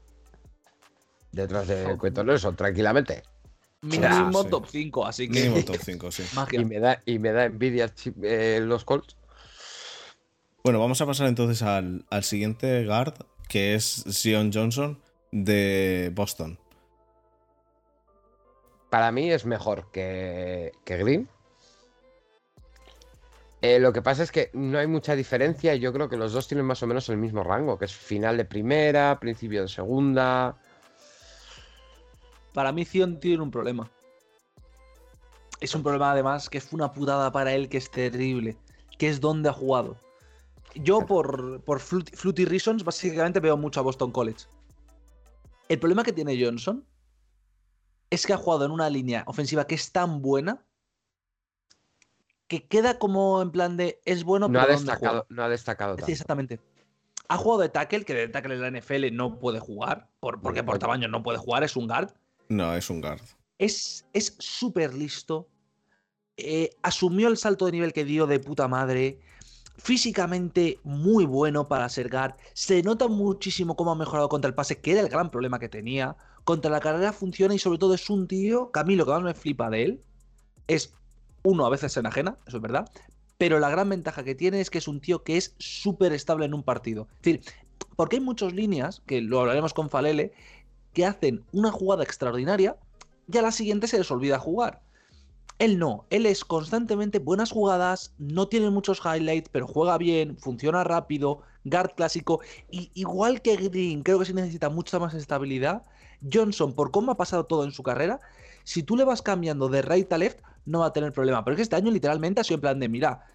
Detrás de Ojo. Quentin Nelson, tranquilamente. Mínimo sí. top 5, así que. Mínimo top 5, sí. Magia. Y me da, y me da envidia eh, los Colts. Bueno, vamos a pasar entonces al, al siguiente guard, que es Zion Johnson de Boston. Para mí es mejor que, que Green. Eh, lo que pasa es que no hay mucha diferencia y yo creo que los dos tienen más o menos el mismo rango, que es final de primera, principio de segunda. Para mí, Zion tiene un problema. Es un problema, además, que es una putada para él que es terrible. Que es donde ha jugado. Yo, por, por flut- Fluty Reasons, básicamente veo mucho a Boston College. El problema que tiene Johnson es que ha jugado en una línea ofensiva que es tan buena que queda como en plan de es bueno, No ha pero ¿dónde juega? destacado, no ha destacado Sí, exactamente. Ha jugado de tackle, que de tackle en la NFL no puede jugar, por, porque por tamaño no puede jugar, es un guard. No, es un guard. Es es súper listo. eh, asumió el salto de nivel que dio de puta madre. Físicamente muy bueno para ser guard. Se nota muchísimo cómo ha mejorado contra el pase, que era el gran problema que tenía. Contra la carrera funciona y sobre todo es un tío, que a mí lo que más me flipa de él es, uno, a veces se enajena, eso es verdad, pero la gran ventaja que tiene es que es un tío que es súper estable en un partido. Es decir, porque hay muchas líneas, que lo hablaremos con Falele, que hacen una jugada extraordinaria y a la siguiente se les olvida jugar. Él no, él es constantemente buenas jugadas, no tiene muchos highlights, pero juega bien, funciona rápido, guard clásico, y igual que Green, creo que sí necesita mucha más estabilidad. Johnson, por cómo ha pasado todo en su carrera, si tú le vas cambiando de right a left, no va a tener problema. Pero es que este año literalmente ha sido en plan de, mira,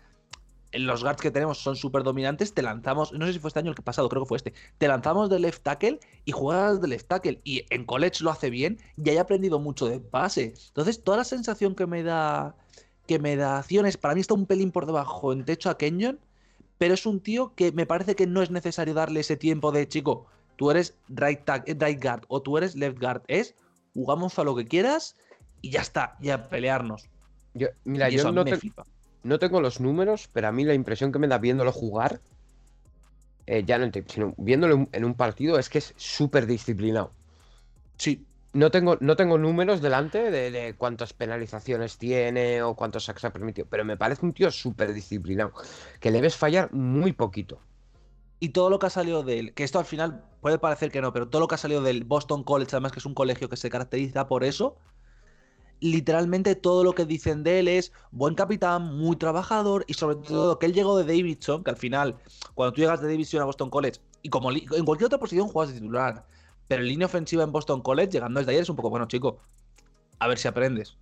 los guards que tenemos son súper dominantes, te lanzamos, no sé si fue este año el que pasado, creo que fue este, te lanzamos de left tackle y juegas de left tackle. Y en college lo hace bien y haya aprendido mucho de pase. Entonces, toda la sensación que me da, que me da acciones, para mí está un pelín por debajo en techo a Kenyon, pero es un tío que me parece que no es necesario darle ese tiempo de chico, tú eres right, tack- right guard o tú eres left guard. Es jugamos a lo que quieras y ya está, y a pelearnos. Yo, mira, yo no, te- tengo los números, pero a mí la impresión que me da viéndolo jugar, eh, ya no en tape, sino viéndolo en- en un partido, es que es súper disciplinado. Sí, No tengo, no tengo números delante de, de cuántas penalizaciones tiene o cuántos sacks ha permitido, pero me parece un tío súper disciplinado, que le ves fallar muy poquito. Y todo lo que ha salido de él, que esto al final puede parecer que no, pero todo lo que ha salido del Boston College, además que es un colegio que se caracteriza por eso, literalmente todo lo que dicen de él es buen capitán, muy trabajador y sobre todo que él llegó de Davidson, que al final, cuando tú llegas de Davidson a Boston College, y como en cualquier otra posición juegas de titular, pero en línea ofensiva en Boston College, llegando desde ayer es un poco, bueno, chico, a ver si aprendes.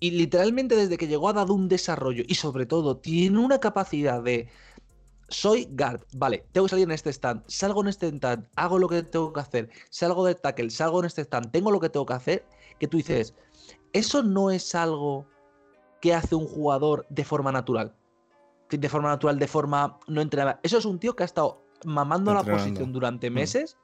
Y literalmente desde que llegó ha dado un desarrollo y sobre todo tiene una capacidad de soy guard, vale, tengo que salir en este stand, salgo en este stand, hago lo que tengo que hacer, salgo de tackle, salgo en este stand, tengo lo que tengo que hacer, que tú dices, eso no es algo que hace un jugador de forma natural. De forma natural, de forma no entrenada. Eso es un tío que ha estado mamando la posición durante Mm. meses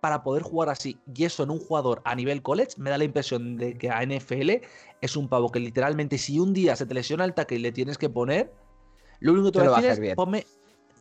para poder jugar así. Y eso en un jugador a nivel college me da la impresión de que a NFL es un pavo que literalmente si un día se te lesiona el tackle y le tienes que poner, lo único que te va a decir hacer es bien. ponme,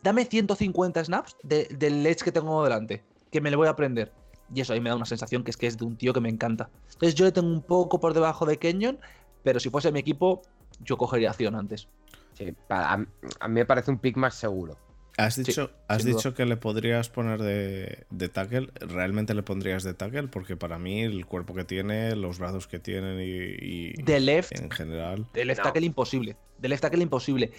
dame 150 snaps de- del edge que tengo delante, que me le voy a aprender. Y eso ahí me da una sensación que es que es de un tío que me encanta. Entonces yo le tengo un poco por debajo de Kenyon, pero si fuese mi equipo, yo cogería acción antes. Sí, pa- a, a mí me parece un pick más seguro. Has dicho, has dicho que le podrías poner de, de tackle. ¿Realmente le pondrías de tackle? Porque para mí el cuerpo que tiene, los brazos que tiene y, y De left, en general. de left No. tackle imposible. De left tackle imposible.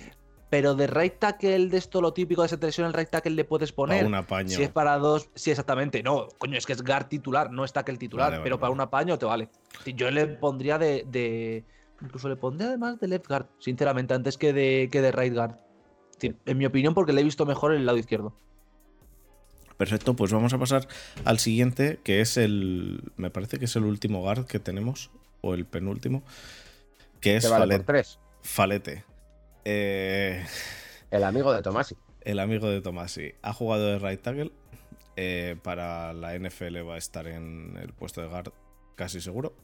Pero de right tackle, de esto lo típico de se te lesiona el right tackle, le puedes Para poner. un apaño. Si es para dos, sí, exactamente. No, coño, es que es guard titular, no es tackle titular. Vale, vale, pero para vale. un apaño te vale. Yo le pondría de, de- Incluso le pondría además de left guard, sinceramente, antes que de, que de right guard. En mi opinión, porque le he visto mejor en el lado izquierdo. Perfecto, pues vamos a pasar al siguiente, que es el. Me parece que es el último guard que tenemos, o el penúltimo, que es Que vale Falet- por tres. Falete. Eh, El amigo de Tomasi. el amigo de Tomasi. Ha jugado de right tackle. eh, para la NFL va a estar en el puesto de guard casi seguro.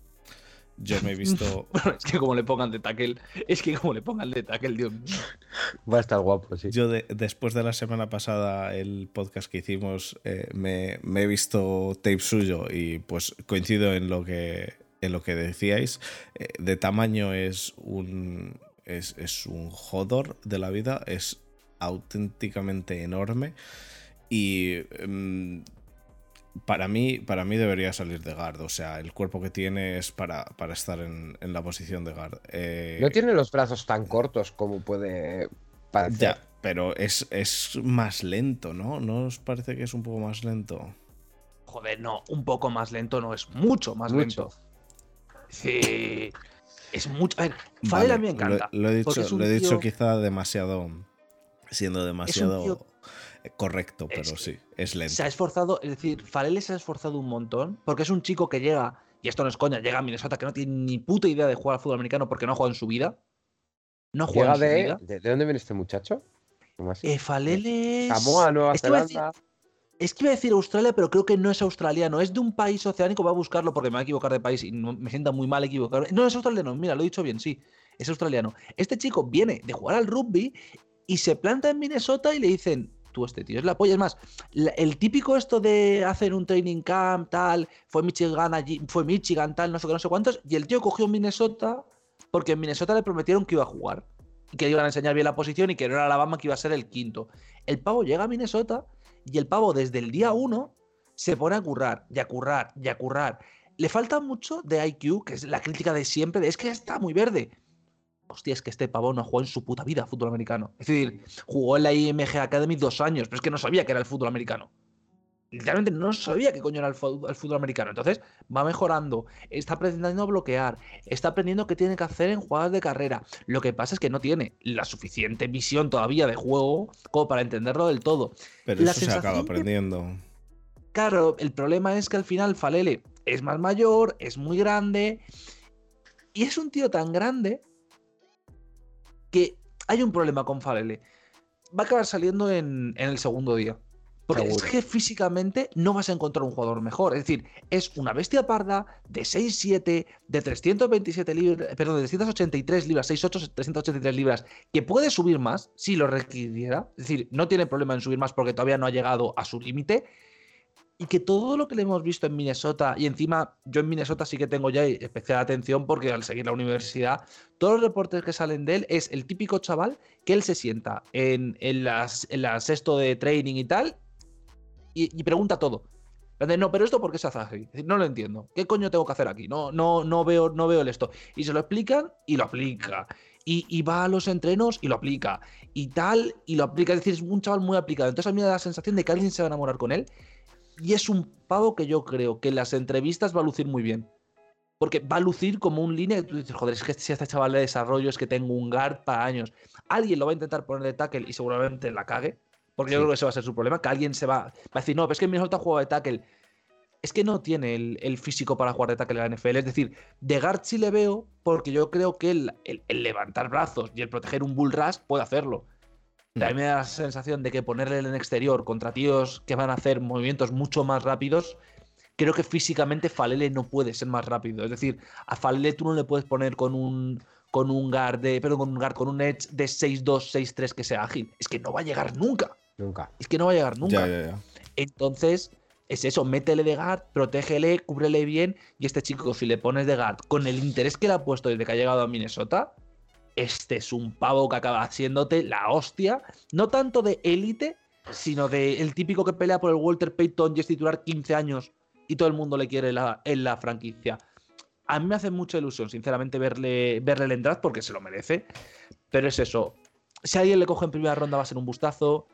Yo me he visto. Bueno, es que como le pongan de tackle, es que como le pongan de tackle, Dios mío. Va a estar guapo, sí. Yo de- después de la semana pasada, el podcast que hicimos, eh, me, me he visto tape suyo y pues coincido en lo que, en lo que decíais. Eh, de tamaño es un, es, es un jodor de la vida, es auténticamente enorme y mm, para mí, para mí debería salir de guard. O sea, el cuerpo que tiene es para, para estar en, en la posición de guard. Eh, No tiene los brazos tan cortos como puede parecer. ya, pero es, es más lento, ¿no? ¿No os parece que es un poco más lento? Joder, no, un poco más lento no es mucho más Mucho. lento. Sí. Es mucho. A ver, Fadel a mí me Vale, encanta. Lo, lo he dicho, lo he dicho tío- quizá demasiado. Siendo demasiado tío- correcto, pero Es sí, es lento. Se ha esforzado, es decir, Farele se ha esforzado un montón, porque es un chico que llega, y esto no es coña, llega a Minnesota que no tiene ni puta idea de jugar al fútbol americano porque no ha jugado en su vida. No Llega en su de, vida. de. ¿De dónde viene este muchacho? ¿Cómo así? Eh, Falele es... Samoa, Nueva Zelanda. Es que iba a decir Australia, pero creo que no es australiano. Es de un país oceánico. Voy a buscarlo porque me voy a equivocar de país y me sienta muy mal equivocar. No, es australiano. Mira, lo he dicho bien, sí. Es australiano. Este chico viene de jugar al rugby y se planta en Minnesota y le dicen, tú este tío es la polla. Es más, el típico esto de hacer un training camp, tal, fue Michigan allí, fue Michigan, tal, no sé qué, no sé cuántos, y el tío cogió Minnesota porque en Minnesota le prometieron que iba a jugar y que iban a enseñar bien la posición y que no era Alabama que iba a ser el quinto. El pavo llega a Minnesota y el pavo desde el día uno se pone a currar, y a currar, y a currar. Le falta mucho de IQ, que es la crítica de siempre, de es que está muy verde. Hostia, es que este pavo no jugó en su puta vida fútbol americano. Es decir, jugó en la IMG Academy dos años, pero es que no sabía que era el fútbol americano. Literalmente no sabía qué coño era el fútbol americano. Entonces va mejorando, está aprendiendo a bloquear, está aprendiendo qué tiene que hacer en jugadas de carrera. Lo que pasa es que no tiene la suficiente visión todavía de juego como para entenderlo del todo. pero la eso se acaba que- aprendiendo. Claro, el problema es que al final Falele es más mayor, es muy grande y es un tío tan grande que hay un problema con Falele. Va a acabar saliendo en, en el segundo día. Porque es que físicamente no vas a encontrar un jugador mejor. Es decir, es una bestia parda de 6'7, de 327 libras, perdón, de 383 libras, 6'8, 383 libras, que puede subir más si lo requiriera. Es decir, no tiene problema en subir más porque todavía no ha llegado a su límite y que todo lo que le hemos visto en Minnesota, y encima yo en Minnesota sí que tengo ya especial atención porque al seguir la universidad, todos los reportes que salen de él es el típico chaval que él se sienta en, en, las, en la sexto de training y tal y, pregunta todo. No, pero esto por qué se hace no lo entiendo. ¿Qué coño tengo que hacer aquí? No, no, no veo, no veo el esto. Y se lo explican y lo aplica. Y, va a los entrenos y lo aplica. Y tal, y lo aplica. Es decir, es un chaval muy aplicado. Entonces a mí me da la sensación de que alguien se va a enamorar con él. Y es un pavo que yo creo que en las entrevistas va a lucir muy bien. Porque va a lucir como un línea joder, es que si este chaval de desarrollo es que tengo un guard para años. Alguien lo va a intentar poner de tackle y seguramente la cague. Porque yo creo que ese va a ser su problema. Que alguien se va, va a decir, no, pero es que Minnesota juega de tackle. Es que no tiene el, el físico para jugar de tackle en la NFL. Es decir, de guard sí le veo porque yo creo que el, el- el levantar brazos y el proteger un bull rush puede hacerlo. También me da la sensación de que ponerle en exterior contra tíos que van a hacer movimientos mucho más rápidos, creo que físicamente Falele no puede ser más rápido. Es decir, a Falele tú no le puedes poner con un con un guard de, perdón, con un guard con un edge de 6-2, 6-3 que sea ágil. Es que no va a llegar nunca. Nunca. Es que no va a llegar nunca. Ya, ya, ya. Entonces, es eso, métele de guard, protégele, cúbrele bien. Y este chico, si le pones de guard con el interés que le ha puesto desde que ha llegado a Minnesota, este es un pavo que acaba haciéndote la hostia. No tanto de élite, sino de el típico que pelea por el Walter Payton y es titular 15 años y todo el mundo le quiere la- en la franquicia. A mí me hace mucha ilusión, sinceramente, verle, verle el draft porque se lo merece. Pero es eso. Si alguien le coge en primera ronda va a ser un bustazo.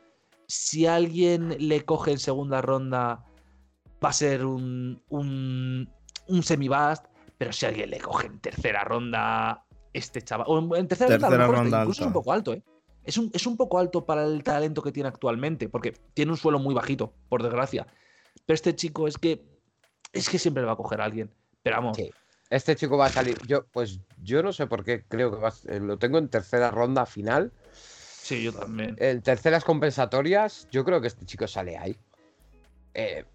Si alguien le coge en segunda ronda va a ser un, un, un semi-bust. Pero si alguien le coge en tercera ronda, este chaval. O en, en tercera, ronda, a lo Tercera mejor ronda incluso es un poco alto, ¿eh? Es un, es un poco alto para el talento que tiene actualmente, porque tiene un suelo muy bajito, por desgracia. Pero este chico es que. Es que siempre le va a coger a alguien. Pero vamos, Sí. Este chico va a salir. Yo, pues yo no sé por qué creo que va a- eh, lo tengo en tercera ronda final. Sí, yo también. En terceras compensatorias, yo creo que este chico sale ahí. Eh,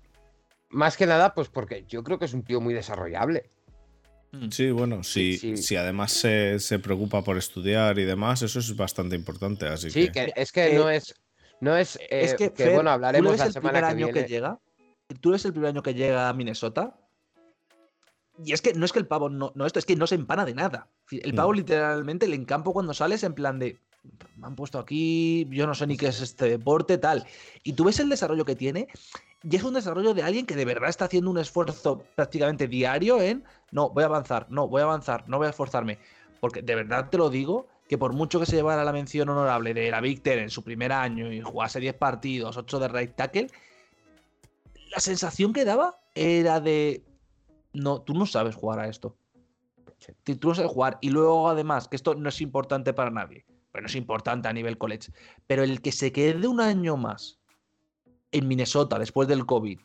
más que nada, pues porque yo creo que es un tío muy desarrollable. Mm. Sí, bueno, si, sí. si además se, se preocupa por estudiar y demás, eso es bastante importante. Así Sí, que, que es que Eh, no es. No es. es eh, que, que, Fer, bueno, ¿tú hablaremos ves la el semana primer que año viene. que llega? ¿Tú eres el primer año que llega a Minnesota? Y es que no es que el pavo no, no esto, es que no se empana de nada. El pavo Mm. literalmente, el encampo cuando sales en plan de me han puesto aquí, yo no sé ni qué es este deporte, tal. Y tú ves el desarrollo que tiene, y es un desarrollo de alguien que de verdad está haciendo un esfuerzo prácticamente diario en no, voy a avanzar, no, voy a avanzar, no voy a esforzarme. Porque de verdad te lo digo, que por mucho que se llevara la mención honorable de la Ten en su primer año y jugase 10 partidos, 8 de right tackle, la sensación que daba era de no, tú no sabes jugar a esto. Tú no sabes jugar. Y luego, además, que esto no es importante para nadie. Pero es importante a nivel college. Pero el que se quede un año más en Minnesota después del COVID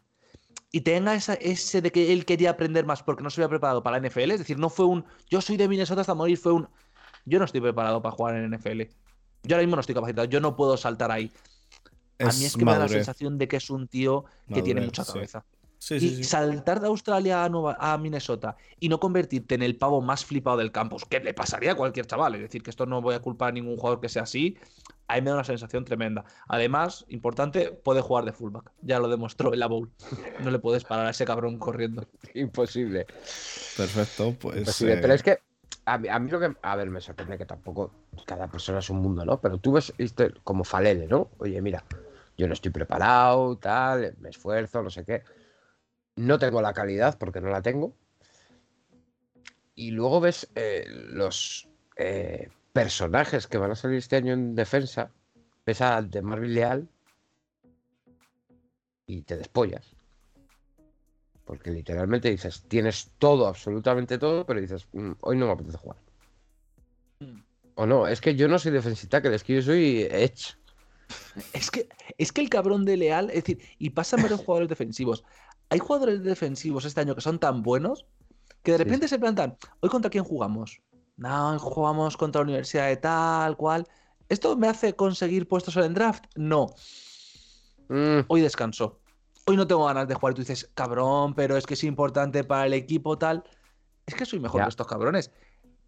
y tenga esa, ese de que él quería aprender más porque no se había preparado para la NFL, es decir, no fue un yo soy de Minnesota hasta morir, fue un yo no estoy preparado para jugar en NFL. Yo ahora mismo no estoy capacitado, yo no puedo saltar ahí. a mí es que me da la sensación de que es un tío que tiene mucha cabeza. Sí, Y sí, sí. saltar de Australia a, Nueva- a Minnesota y no convertirte en el pavo más flipado del campus, que le pasaría a cualquier chaval. Es decir, que esto no voy a culpar a ningún jugador que sea así. A mí me da una sensación tremenda. Además, importante, puede jugar de fullback. Ya lo demostró en la Bowl. No le puedes parar a ese cabrón corriendo. Imposible. Perfecto, pues. Imposible. eh, Pero es que a mí, a mí lo que. A ver, me sorprende que tampoco. Cada persona es un mundo, ¿no? Pero tú ves este, como Falele, ¿no? Oye, mira, yo no estoy preparado, tal, me esfuerzo, no sé qué. No tengo la calidad porque no la tengo. Y luego ves eh, los eh, personajes que van a salir este año en defensa. Ves a de Marvin Leal y te despollas. Porque literalmente dices, tienes todo, absolutamente todo, pero dices, "Mm, hoy no me apetece jugar. O no, es que yo no soy defensive tackle, es que yo soy edge. Es que, es que el cabrón de Leal, es decir, y pasan varios jugadores defensivos. Hay jugadores defensivos este año que son tan buenos que de Sí, repente se plantan, ¿hoy contra quién jugamos? No, hoy jugamos contra la universidad de tal, cual. ¿Esto me hace conseguir puestos en el draft? No. Mm, Hoy descanso. Hoy no tengo ganas de jugar. Y tú dices, cabrón, pero es que es importante para el equipo tal. Es que soy mejor que estos cabrones.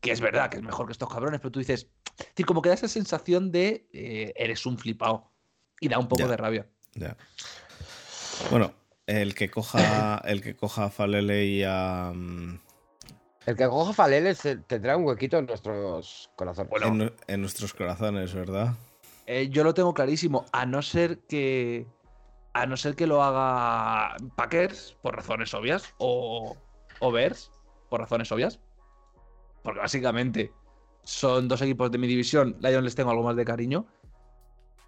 Que es verdad que es mejor que estos cabrones, pero tú dices, decir, como que da esa sensación de eh, eres un flipado. Y da un poco de rabia. Bueno, el que coja, el que coja a Falele y a. mm, el que coja Falele se- tendrá un huequito en nuestros corazones. Bueno. en, nu- en nuestros corazones, ¿verdad? Eh, yo lo tengo clarísimo, a no ser que. A no ser que lo haga Packers, por razones obvias, o, o Bears, por razones obvias. Porque básicamente son dos equipos de mi división. Lions les tengo algo más de cariño.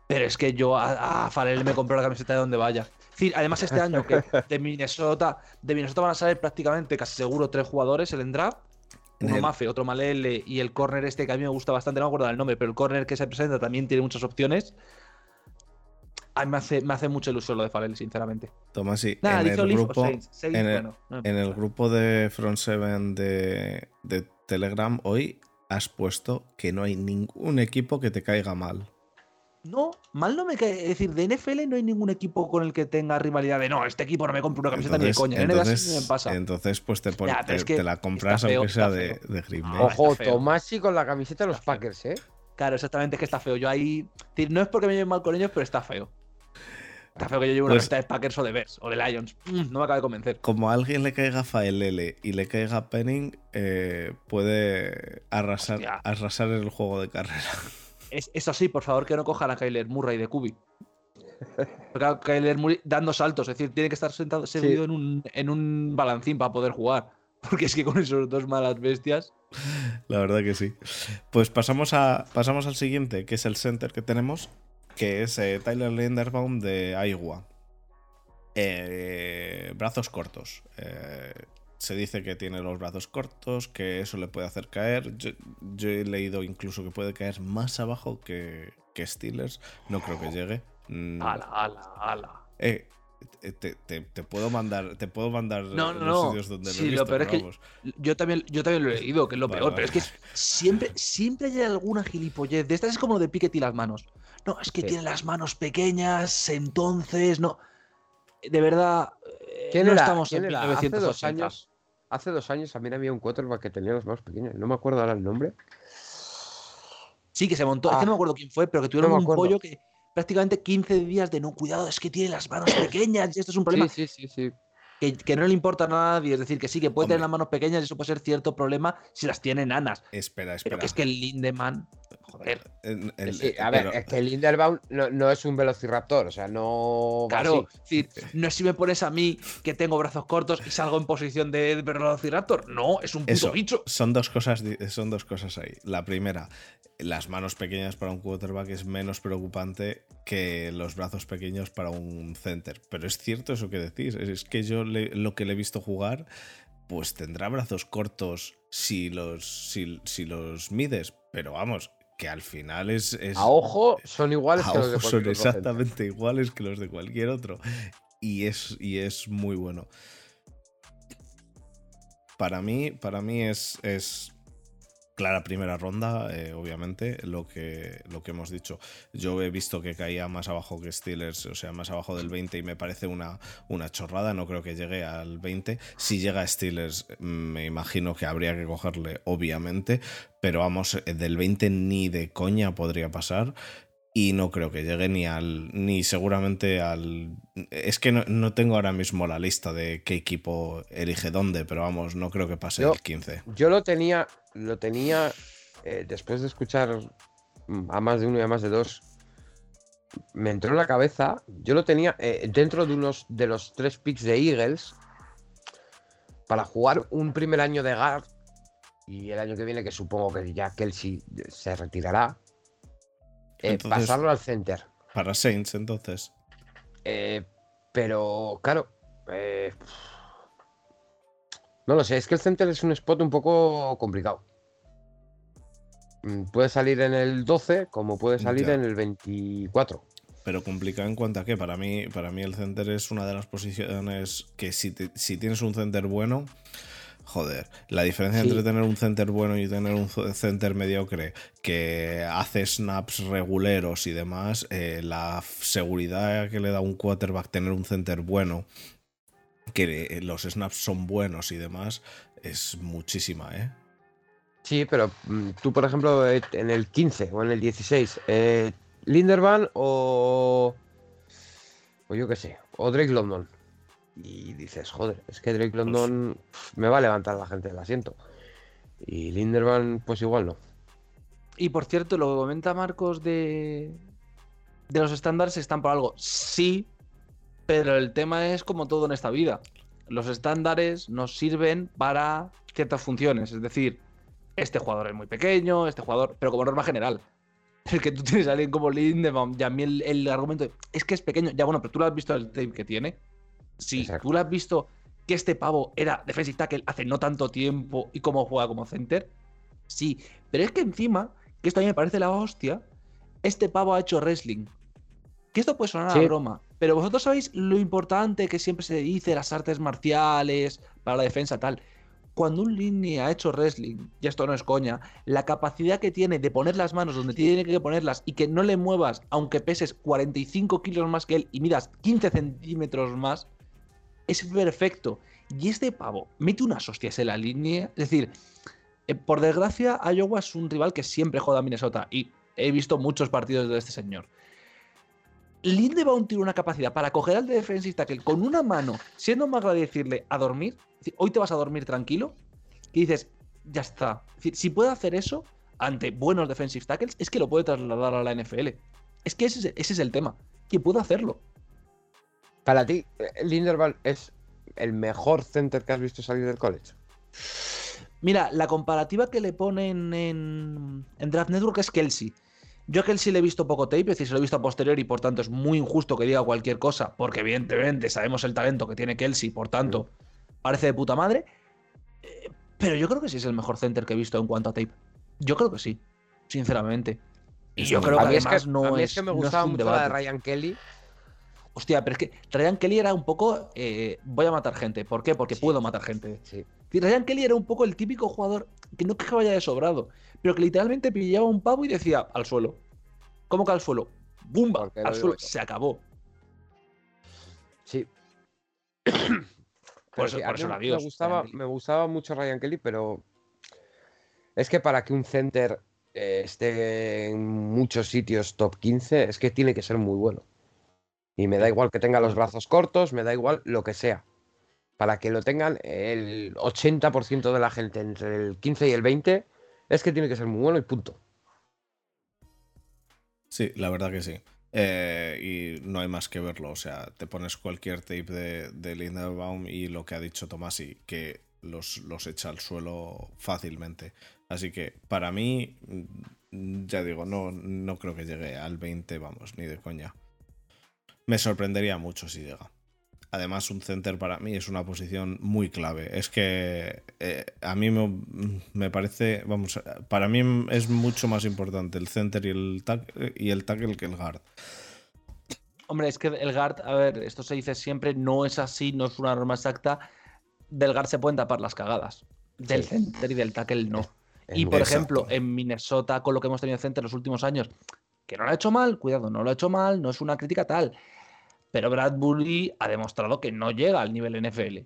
Pero es que yo a, a Farrell me compro la camiseta de donde vaya. Es decir, además este año que de Minnesota, de Minnesota van a salir prácticamente casi seguro tres jugadores en el draft. Uno el- Mafe, otro Malele y el corner este que a mí me gusta bastante, no me acuerdo del nombre, pero el corner que se presenta también tiene muchas opciones. A mí me hace, me hace mucha ilusión lo de Farrell, sinceramente. Tomás, sí, Nada, en el Olive grupo. Saints. Saints, en el- bueno, no me En el importa. grupo de Front Seven de, de Telegram hoy has puesto que no hay ningún equipo que te caiga mal. No, mal no me cae. Es decir, de NFL no hay ningún equipo con el que tenga rivalidad de no, este equipo no me compra una camiseta ni de coña. En NBA sí entonces, me pasa. entonces, pues te, pon- Ya, te, es que te la compras está feo, aunque sea está de, feo. de Green Bay. Ojo, está feo. Tomasi con la camiseta de los Está feo. Packers, ¿eh? Claro, exactamente, es que está feo. Yo ahí. No es porque me lleve mal con ellos, pero está feo. Está feo que yo lleve una Pues- camiseta de Packers o de Bears o de Lions. Mm, no me acaba de convencer. Como a alguien le caiga Faelele y le caiga Penning, eh, puede arrasar, Hostia. arrasar el juego de carrera. Es, eso sí, por favor, que no cojan a Kyler Murray de Kubi. Porque Kyler Murray dando saltos, es decir, tiene que estar sentado seguido en, un, en un balancín para poder jugar. Porque es que con esos dos malas bestias. La verdad que sí. Pues pasamos, a, pasamos al siguiente, que es el center que tenemos, que es eh, Tyler Linderbaum de Iowa. Eh, brazos cortos. Eh, se dice que tiene los brazos cortos, que eso le puede hacer caer. Yo, yo he leído incluso que puede caer más abajo que, que Steelers. No creo que llegue. Mm, Ala, ala, ala. eh, te, te- te puedo mandar, te puedo mandar No, no, los no. sitios donde Sí, lo he lo visto, peor es que-. Yo también, yo también lo he leído, que es lo Vale, peor, vale. pero es que siempre, siempre hay alguna gilipollez. De estas es como lo de Piquet y las manos. No, es que Sí. tiene las manos pequeñas, entonces no. De verdad, eh, ¿Quién no era? estamos ¿Quién en era? Hace dos 1980. años. Hace dos años también había un quarterback que tenía las manos pequeñas. No me acuerdo ahora el nombre. Sí, que se montó. es que no Ah, me acuerdo quién fue, pero que tuvieron no un acuerdo. pollo que prácticamente 15 días de no cuidado, es que tiene las manos pequeñas y esto es un problema Sí, sí, sí, sí. que, que no le importa a nadie. Es decir, que sí, que puede tener las manos pequeñas y eso puede ser cierto problema si las tiene enanas. Espera, Pero espera. que es que el Lindemann, joder, En- el- Sí, a ver, pero- es que el Linderbaum no, no es un velociraptor, o sea, no. va Claro, decir, no es si me pones a mí que tengo brazos cortos y salgo en posición de Velociraptor. No, es un puto Eso, bicho. son dos cosas son dos cosas ahí. La primera, las manos pequeñas para un quarterback es menos preocupante que los brazos pequeños para un center. Pero es cierto eso que decís. Es que yo le- lo que le he visto jugar, pues tendrá brazos cortos si los, si, si los mides. Pero vamos, que al final es. es A ojo son iguales a que los de son cualquier otro center. exactamente iguales que los de cualquier otro. Y es, y es muy bueno. Para mí, para mí es, es clara primera ronda, eh, obviamente, lo que, lo que hemos dicho. Yo he visto que caía más abajo que Steelers, o sea, más abajo del 20 y me parece una, una chorrada, no creo que llegue al 20. Si llega Steelers, mm, me imagino que habría que cogerle, obviamente, pero vamos, eh, del 20 ni de coña podría pasar. Y no creo que llegue ni al. ni seguramente al. Es que no, no tengo ahora mismo la lista de qué equipo elige dónde, pero vamos, no creo que pase Yo- el 15. Yo lo tenía, lo tenía eh, después de escuchar a más de uno y a más de dos. Me entró en la cabeza. Yo lo tenía eh, dentro de unos de los tres picks de Eagles para jugar un primer año de guard y el año que viene, que supongo que ya Kelsey se retirará, eh, Entonces- pasarlo al center. Para Saints, entonces. Eh, pero, claro. eh, no lo sé, es que el center es un spot un poco complicado. Mm, Puede salir en el 12 como puede salir Ya. en el 24. Pero complicado en cuanto a que para mí, para mí el center es una de las posiciones que si, te- si tienes un center bueno, joder, la diferencia Sí. entre tener un center bueno y tener un center mediocre que hace snaps reguleros y demás, eh, la seguridad que le da un quarterback tener un center bueno, que eh, los snaps son buenos y demás, es muchísima, ¿eh? Sí, pero mm, tú, por ejemplo, eh, en el 15 o en el 16, eh, Linderman o. O yo qué sé, o Drake London. Y dices, joder, es que Drake London pf, me va a levantar la gente del asiento. Y Linderman, pues igual no. Y por cierto, lo que comenta Marcos de, de los estándares están por algo. Sí, pero el tema es como todo en esta vida. Los estándares nos sirven para ciertas funciones. Es decir, este jugador es muy pequeño, este jugador, pero como norma general. El que tú tienes a alguien como Lindebaum y a mí el, el argumento es que es pequeño. Ya bueno, pero tú lo has visto el tape que tiene. Sí, Exacto. tú lo has visto que este pavo era defensive tackle hace no tanto tiempo y cómo juega como center. Sí, pero es que encima, que esto a mí me parece la hostia, este pavo ha hecho wrestling. Que esto puede sonar Sí. a broma, pero vosotros sabéis lo importante que siempre se dice las artes marciales para la defensa tal. cuando un línea ha hecho wrestling, y esto no es coña, la capacidad que tiene de poner las manos donde tiene que ponerlas y que no le muevas, aunque peses 45 kilos más que él y midas 15 centímetros más, es perfecto. Y este pavo mete unas hostias en la línea. Es decir, eh, por desgracia, Iowa es un rival que siempre joda a Minnesota. Y he visto muchos partidos de este señor. Lindebaum tiene una capacidad para coger al defensive tackle con una mano, siendo más grave decirle a dormir, hoy te vas a dormir tranquilo, y dices, ya está. si puede hacer eso ante buenos defensive tackles, es que lo puede trasladar a la NFL. Es que ese es, el tema, que puede hacerlo. Para ti, Linderbaum es el mejor center que has visto salir del college. Mira, la comparativa que le ponen en, en Draft Network es Kelsey. Yo a Kelsey le he visto poco tape, es decir, se lo he visto a posteriori y por tanto es muy injusto que diga cualquier cosa, porque evidentemente sabemos el talento que tiene Kelsey, por tanto, parece de puta madre. Eh, pero yo creo que sí es el mejor center que he visto en cuanto a tape. Yo creo que sí, sinceramente. Y yo creo que además no es. que me gustaba mucho la de Ryan Kelly. Hostia, pero es que Ryan Kelly era un poco. Eh, voy a matar gente. ¿Por qué? Porque puedo matar gente. Sí. Ryan Kelly era un poco el típico jugador que no que vaya de sobrado, pero que literalmente pillaba un pavo y decía al suelo. ¿Cómo que al suelo? ¡Bumba! Al suelo. Se acabó. Sí. por eso, por Me gustaba, me gustaba mucho Ryan Kelly, pero es que para que un center eh, esté en muchos sitios top 15, es que tiene que ser muy bueno. Y me da igual que tenga los brazos cortos, me da igual lo que sea. Para que lo tengan el 80% de la gente entre el 15 y el 20, es que tiene que ser muy bueno y punto. Sí, la verdad que sí. Eh, y no hay más que verlo. O sea, te pones cualquier tape de, de Linderbaum y lo que ha dicho Tomasi, que los, los echa al suelo fácilmente. Así que para mí, mm, ya digo, no, no creo que llegue al 20, vamos, ni de coña. Me sorprendería mucho si llega. Además, un center para mí es una posición muy clave. Es que eh, a mí me, parece, vamos, para mí es mucho más importante el center y el, tackle, y el tackle que el guard. Hombre, es que el guard, a ver, esto se dice siempre, no es así, no es una norma exacta. Del guard se pueden tapar las cagadas. Del center y del tackle no. y por ejemplo, en Minnesota, con lo que hemos tenido center los últimos años, que no lo ha hecho mal, cuidado, no lo ha hecho mal, no es una crítica tal pero Bradbury ha demostrado que no llega al nivel NFL.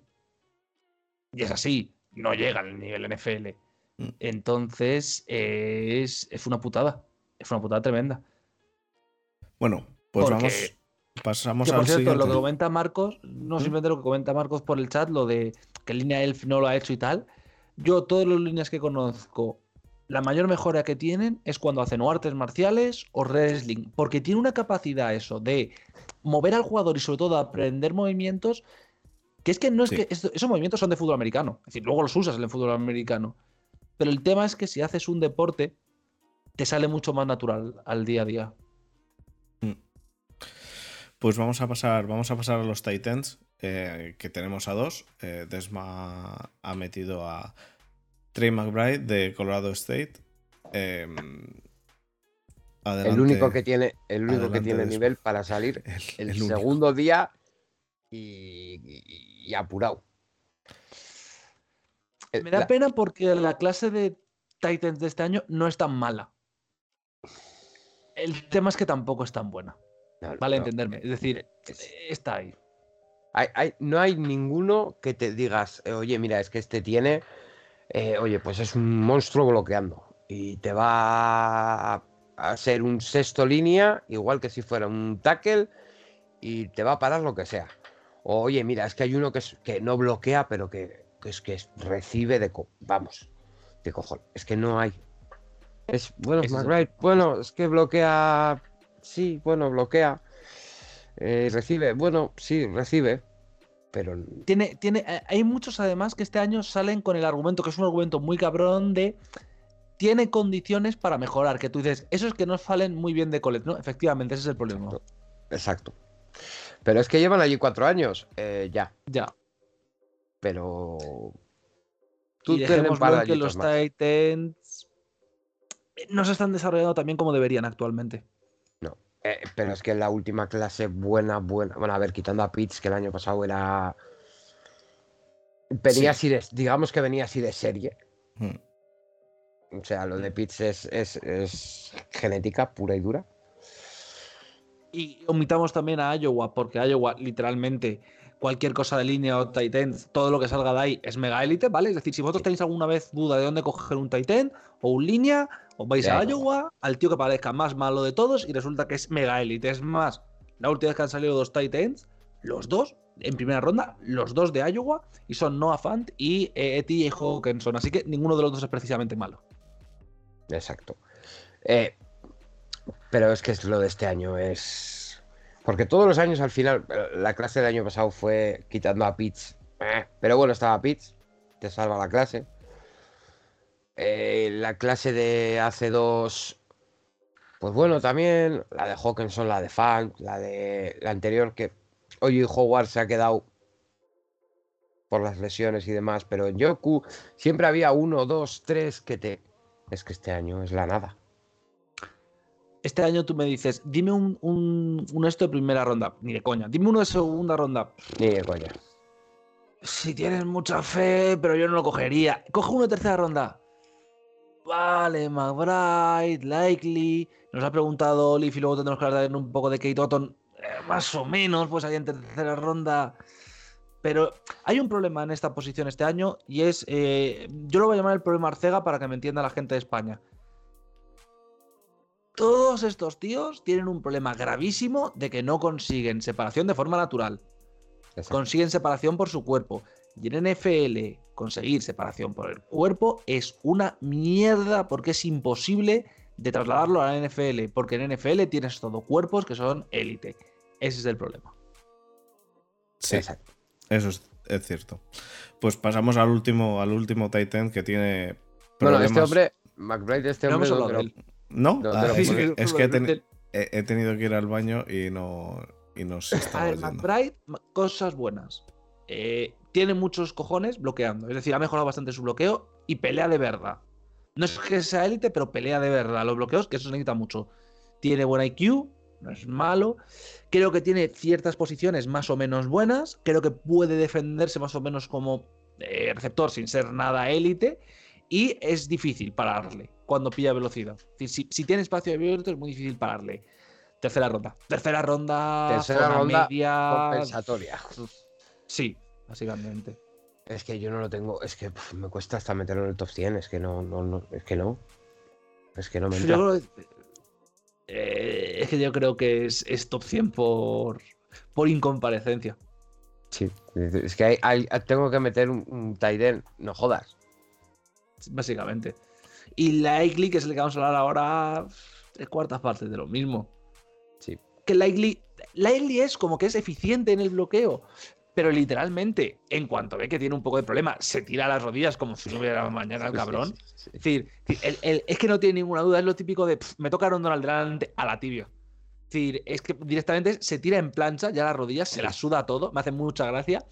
Y es así, no llega al nivel NFL. Mm. Entonces, es, una putada. Es una putada tremenda. Bueno, pues vamos. Pasamos por cierto, lo que comenta Marcos, no ¿Mm? simplemente lo que comenta Marcos por el chat, lo de que Línea Elf no lo ha hecho y tal. Yo, todas las líneas que conozco, la mayor mejora que tienen es cuando hacen o artes marciales o wrestling, porque tiene una capacidad eso de mover al jugador y sobre todo aprender movimientos, que es que no es que esos movimientos son de fútbol americano, es decir, luego los usas en el fútbol americano, pero el tema es que si haces un deporte, te sale mucho más natural al día a día. Mm. Pues vamos a pasar, vamos a pasar a los Titans, eh, que tenemos a dos. Eh, Desma ha metido a Trey McBride de Colorado State. Em, el único que tiene, el único que tiene nivel para salir el, segundo día y, apurado. Me da pena porque la clase de Titans de este año no es tan mala. El tema es que tampoco es tan buena. vale, entenderme. Es decir, está ahí. no hay ninguno que te digas, eh, oye, mira, es que este tiene, eh, oye, pues es un monstruo bloqueando y te va a ser un sexto línea, igual que si fuera un tackle, y te va a parar lo que sea. oye, mira, es que hay uno que, es, que no bloquea, pero que, es que recibe de... vamos, de cojón. Es que no hay. Es, bueno, bueno, es que bloquea... Sí, bueno, bloquea. Eh, recibe, bueno, sí, recibe. Pero... Tiene, tiene, eh, hay muchos además que este año salen con el argumento, que es un argumento muy cabrón de tiene condiciones para mejorar. Que tú dices, eso es que no salen muy bien de Colet, ¿no? Efectivamente, ese es el problema. Exacto. Pero es que llevan allí cuatro años. Eh, ya. Ya. Pero. Tú y ver que los Titans no se están desarrollando también como deberían actualmente. Eh, pero es que la última clase buena, buena. Bueno, a ver, quitando a Pitts, que el año pasado era. venía así de, digamos que venía así de serie. Hmm. O sea, lo de Pitts es, es- es genética pura y dura. Y omitamos también a Iowa, porque Iowa literalmente cualquier cosa de línea o Titan, todo lo que salga de ahí es mega élite, ¿vale? Es decir, si vosotros tenéis alguna vez duda de dónde coger un Titan o un línea, os vais a. Iowa, al tío que parezca más malo de todos y resulta que es mega élite. Es más, la última vez que han salido dos Titans, los dos, en primera ronda, los dos de Iowa, y son Noah Fant y eh, TJ Hawkinson. Así que ninguno de los dos es precisamente malo. Exacto. Eh, pero es que es lo de este año es. Porque todos los años al final, la clase del año pasado fue quitando a Pitts. eh, Pero bueno, estaba Pitts, te salva la clase. Eh, la clase de hace dos. Pues bueno, también. La de Hawkinson, la de Funk, la de la anterior que. Oye, Howard se ha quedado por las lesiones y demás. Pero en Yoku siempre había uno, dos, tres que te. Es que este año es la nada. Este año tú me dices, dime un, un, un esto de primera ronda. Ni de coña. Dime uno de segunda ronda. Ni de coña. Si tienes mucha fe, pero yo no lo cogería. Coge uno de tercera ronda. Vale, McBride, Likely. Nos ha preguntado Olive y luego tendremos que hablar un poco de Kate Otton. Eh, más o menos, pues ahí en tercera ronda. Pero hay un problema en esta posición este año y es, eh, yo lo voy a llamar el problema Arcega para que me entienda la gente de España. Todos estos tíos tienen un problema gravísimo de que no consiguen separación de forma natural Exacto. consiguen separación por su cuerpo. Y en NFL conseguir separación por el cuerpo es una mierda porque es imposible de trasladarlo a la NFL, porque en NFL tienes todo cuerpos que son élite. Ese es el problema. Sí, Exacto. eso es, es cierto. Pues pasamos al último, al último Titan que tiene. Bueno, problemas. este hombre, McBride, este No hombre. no él. ¿No? No, Ah, pero es, que- es que he, teni- he- he tenido que ir al baño y no, y no se A ver, yendo. McBride, cosas buenas. Eh, tiene muchos cojones bloqueando. Es decir, ha mejorado bastante su bloqueo y pelea de verdad. No es que sea élite, pero pelea de verdad. Los bloqueos, que eso se necesita mucho. Tiene buen IQ, no es malo. Creo que tiene ciertas posiciones más o menos buenas. Creo que puede defenderse más o menos como eh, receptor sin ser nada élite. Y es difícil pararle cuando pilla velocidad. Es decir, si, si tiene espacio abierto es muy difícil pararle. Tercera ronda. Tercera ronda. Tercera ronda media. Compensatoria. Sí, básicamente. Es que yo no lo tengo. Es que me cuesta hasta meterlo en el top 100. Es que no, no, no. Es que no. Es que no me entra. Yo eh, es que yo creo que es, es top 100 por, por incomparecencia. Sí. Es que hay- hay- tengo que meter un, un tight end, No jodas. Básicamente. Y Likely, que es el que vamos a hablar ahora, tres cuartas partes de lo mismo. Sí. Que Likely, Likely es como que es eficiente en el bloqueo. Pero literalmente, en cuanto ve que tiene un poco de problema, se tira a las rodillas como si no hubiera mañana el sí, cabrón. sí, sí. Es decir, el- el- es que no tiene ninguna duda, es lo típico de "Pf, me toca Aaron Donald delante a la tibia. Es decir, es que directamente se tira en plancha, ya las rodillas, se la suda todo, me hace mucha gracia,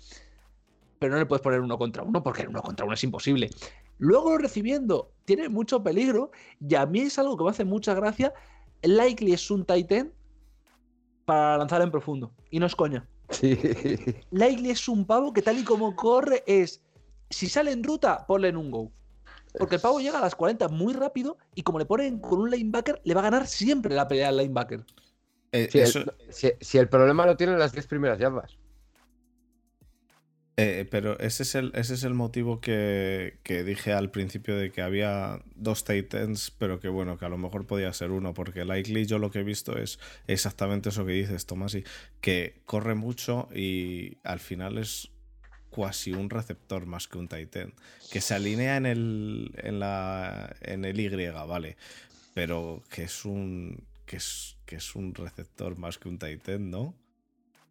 pero no le puedes poner uno contra uno porque uno contra uno es imposible. Luego recibiendo, tiene mucho peligro y a mí es algo que me hace mucha gracia. Likely es un Titan para lanzar en profundo y no es coña. Sí. Likely es un pavo que tal y como corre es, si sale en ruta, ponle en un go. Porque el pavo llega a las 40 muy rápido y como le ponen con un linebacker, le va a ganar siempre la pelea al linebacker. Eh, Sí, el- si, si el problema lo tienen las 10 primeras yardas. Eh, pero ese es el, ese es el motivo que, que dije al principio de que había dos Titans, pero que bueno, que a lo mejor podía ser uno, porque Likely yo lo que he visto es exactamente eso que dices, Tomasi, que corre mucho y al final es cuasi un receptor más que un Titan, que se alinea en el, en la, en el Y, vale, pero que es un, que es, que es un receptor más que un Titan, ¿no?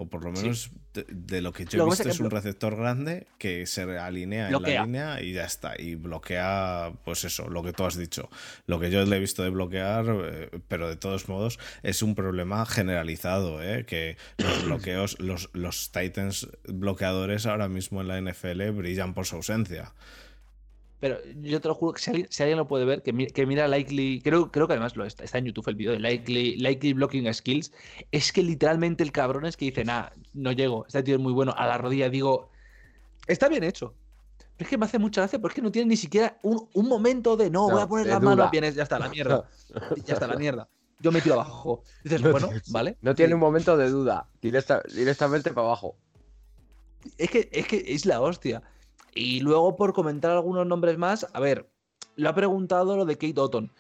O por lo Sí. menos de, de lo que yo Lo he visto es que un receptor grande que se alinea en la línea y ya está. Y bloquea, pues eso, lo que tú has dicho. Lo que yo le he visto de bloquear, eh, pero de todos modos es un problema generalizado, ¿eh? que los bloqueos, los, los Titans bloqueadores ahora mismo en la NFL brillan por su ausencia. Pero yo te lo juro que si alguien, si alguien lo puede ver, que, mi- que mira Likely, creo, creo que además lo está, está en YouTube el vídeo de Likely, Likely Blocking Skills, es que literalmente el cabrón es que dice, nah, no llego, este tío es muy bueno, a la rodilla digo, está bien hecho. Pero es que me hace mucha gracia porque no tiene ni siquiera un, un momento de no, No, voy a poner las manos bien, ya está, la mierda. Ya está, la mierda. Yo me tiro abajo. Dices, No bueno, vale. No tiene Sí. un momento de duda. Directa- directamente para abajo. Es que, es que es la hostia. Y luego, por comentar algunos nombres más, a ver, lo ha preguntado lo de Kate Otton.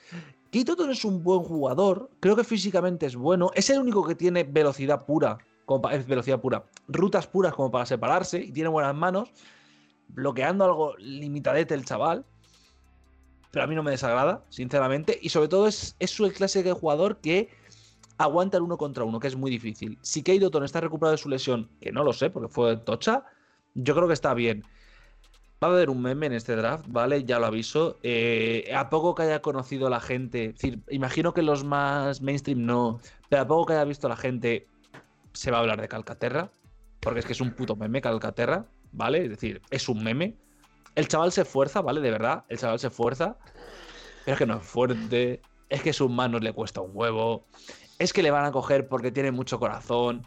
Kate Otton es un buen jugador, creo que físicamente es bueno, es el único que tiene velocidad pura, como velocidad pura, rutas puras como para separarse y tiene buenas manos, bloqueando algo limitadete el chaval, pero a mí no me desagrada, sinceramente, y sobre todo es, es su clase de jugador que aguanta el uno contra uno, que es muy difícil. Si Kate Otton está recuperado de su lesión, que no lo sé, porque fue tocha, yo creo que está bien. Va a haber un meme en este draft, ¿vale? Ya lo aviso. Eh, a poco que haya conocido la gente, es decir, imagino que los más mainstream no, pero a poco que haya visto la gente, se va a hablar de Calcaterra, porque es que es un puto meme Calcaterra, ¿vale? Es decir, es un meme. El chaval se esfuerza, ¿vale? De verdad, el chaval se esfuerza, pero es que no es fuerte, es que sus manos le cuesta un huevo, es que le van a coger porque tiene mucho corazón.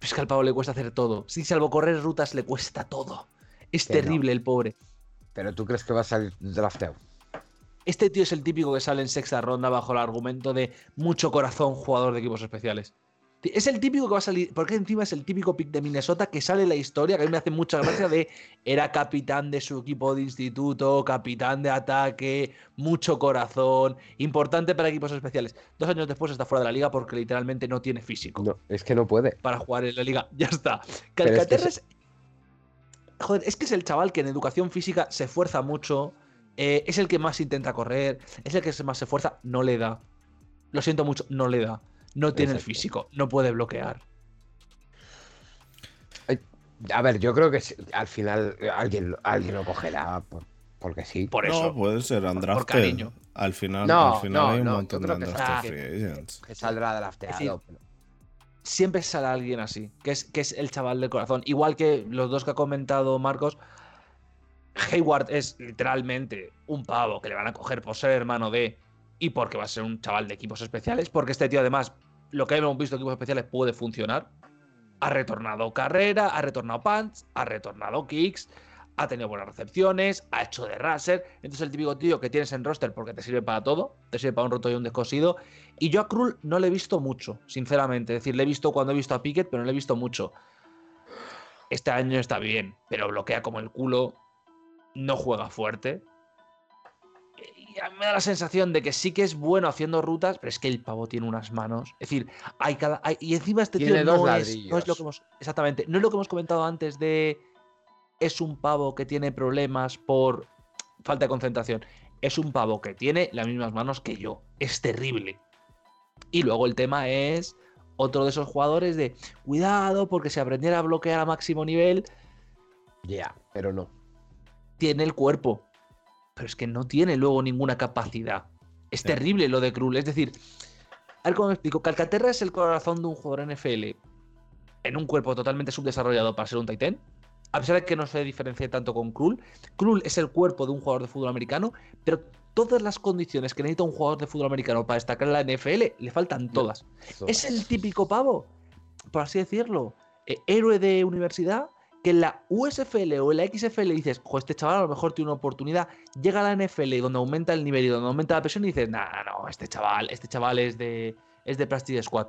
Es que al pavo le cuesta hacer todo. Sin salvo correr rutas le cuesta todo. Es Que no. terrible el pobre. Pero tú crees que va a salir drafteado. Este tío es el típico que sale en sexta ronda bajo el argumento de mucho corazón jugador de equipos especiales. Es el típico que va a salir, porque encima es el típico pick de Minnesota que sale en la historia, que a mí me hace mucha gracia de era capitán de su equipo de instituto, capitán de ataque, mucho corazón, importante para equipos especiales. Dos años después está fuera de la liga porque literalmente no tiene físico. No, es que no puede. para jugar en la liga. Ya está. Pero es que Calcaterra es. Joder, es que es el chaval que en educación física se esfuerza mucho. eh, es el que más intenta correr. Es el que más se esfuerza. No le da. Lo siento mucho, no le da. No tiene el físico. No puede bloquear. A ver, yo creo que al final eh, alguien, lo- alguien lo cogerá por- porque sí. Por No, eso. puede ser undrafted. cariño. Al final, No, al final no, hay un no, montón de está- free agents. Que saldrá drafteado. Es decir, pero- Siempre sale alguien así. Que es, que es el chaval de corazón. Igual que los dos que ha comentado Marcos. Hayward es literalmente un pavo que le van a coger por ser hermano de. Y porque va a ser un chaval de equipos especiales. Porque este tío, además, lo que hemos visto en equipos especiales puede funcionar. Ha retornado carrera, ha retornado punts, ha retornado kicks, ha tenido buenas recepciones, ha hecho de raser. Entonces, el típico tío que tienes en roster porque te sirve para todo, te sirve para un roto y un descosido. Y yo a Krull no le he visto mucho, sinceramente. Es decir, le he visto cuando he visto a Pickett, pero no le he visto mucho. Este año está bien, pero bloquea como el culo. No juega fuerte. Y a mí me da la sensación de que sí que es bueno haciendo rutas, pero es que el pavo tiene unas manos. Es decir, hay cada. hay- y encima este Tiene tío no es, no es lo que hemos. Exactamente. No es lo que hemos comentado antes de. Es un pavo que tiene problemas por falta de concentración. Es un pavo que tiene las mismas manos que yo. Es terrible. Y luego el tema es otro de esos jugadores de cuidado, porque si aprendiera a bloquear a máximo nivel, Ya, pero no. tiene el cuerpo. Pero es que no tiene luego ninguna capacidad. Es Sí. terrible lo de Krull. Es decir, a ver cómo me explico. Calcaterra es el corazón de un jugador NFL en un cuerpo totalmente subdesarrollado para ser un Titan. A pesar de que no se diferencie tanto con Krull. Krull es el cuerpo de un jugador de fútbol americano, pero todas las condiciones que necesita un jugador de fútbol americano para destacar en la NFL le faltan todas. Es el típico pavo, por así decirlo, eh, héroe de universidad, que en la USFL o en la XFL dices, jo, este chaval a lo mejor tiene una oportunidad, llega a la NFL donde aumenta el nivel y donde aumenta la presión y dices, nah, no, este chaval, este chaval es de, es de Practice Squad.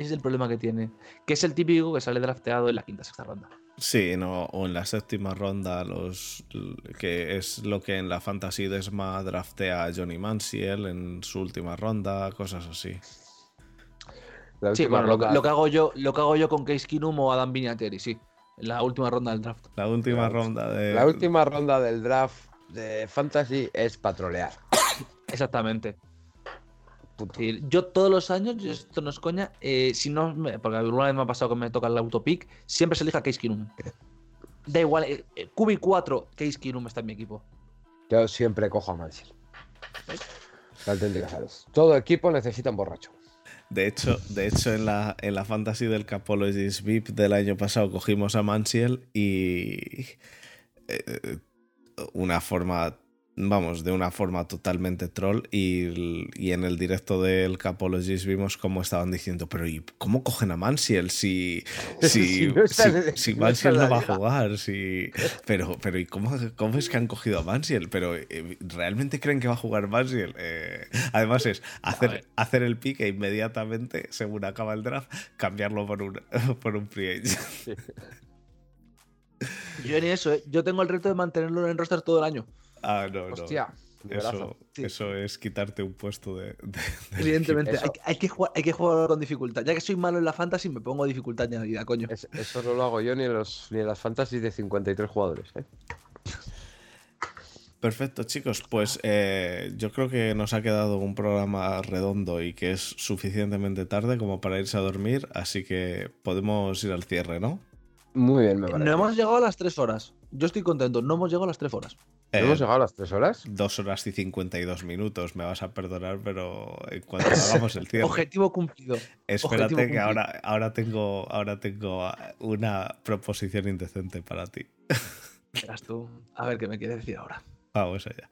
Ese es el problema que tiene. Que es el típico que sale drafteado en la quinta sexta ronda. Sí, no, o en la séptima ronda, los que es lo que en la Fantasy Desma draftea a Johnny Manziel en su última ronda, cosas así. Sí, bueno, lo, que- ronda- lo que hago yo, lo que hago yo con Case Keenum o Adam Vinatieri, sí. En la última ronda del draft. La última La- ronda de. La última ronda del draft de Fantasy es patrolear. Exactamente. Yo todos los años, esto no es coña, eh, si no, porque alguna vez me ha pasado que me toca el autopic, siempre se elija Case Keenum. Da igual, eh, eh, QB4, Case Keenum está en mi equipo. Yo siempre cojo a Mansiel. La auténtica. Todo equipo necesita un borracho. De hecho, de hecho en, la, en la Fantasy del Capologist VIP del año pasado cogimos a Mansiel y. eh, una forma vamos, de una forma totalmente troll y, y en el directo del Capologist vimos cómo estaban diciendo, pero ¿y cómo cogen a Mansiel si, si, Si no está si- en- si no Mansiel no en la va a jugar? Si, pero, pero ¿y cómo, cómo es que han cogido a Mansiel? Pero eh, ¿realmente creen que va a jugar Mansiel? Eh, además es hacer, hacer el pick e inmediatamente, según acaba el draft, cambiarlo por un, por un free agent. Yo ni eso, ¿eh? Yo tengo el reto de mantenerlo en el roster todo el año. Ah, no, no. Hostia. Eso, Sí. eso es quitarte un puesto de. Evidentemente, hay, hay que jugar, hay que jugar con dificultad. Ya que soy malo en la fantasy, me pongo dificultad añadida, coño. Es- eso no lo hago yo ni en, los, ni en las fantasies de 53 jugadores. ¿eh? Perfecto, chicos. Pues eh, yo creo que nos ha quedado un programa redondo y que es suficientemente tarde como para irse a dormir, así que podemos ir al cierre, ¿no? Muy bien, me parece. No hemos llegado a las 3 horas. Yo estoy contento, no hemos llegado a las 3 horas. ¿No Eh, hemos llegado a las 3 horas? dos horas y 52 minutos, me vas a perdonar, pero en cuanto hagamos el cierre. Objetivo cumplido. Espérate objetivo que cumplido. ahora, ahora, tengo, ahora tengo una proposición indecente para ti. Verás tú. A ver qué me quieres decir ahora. Vamos allá.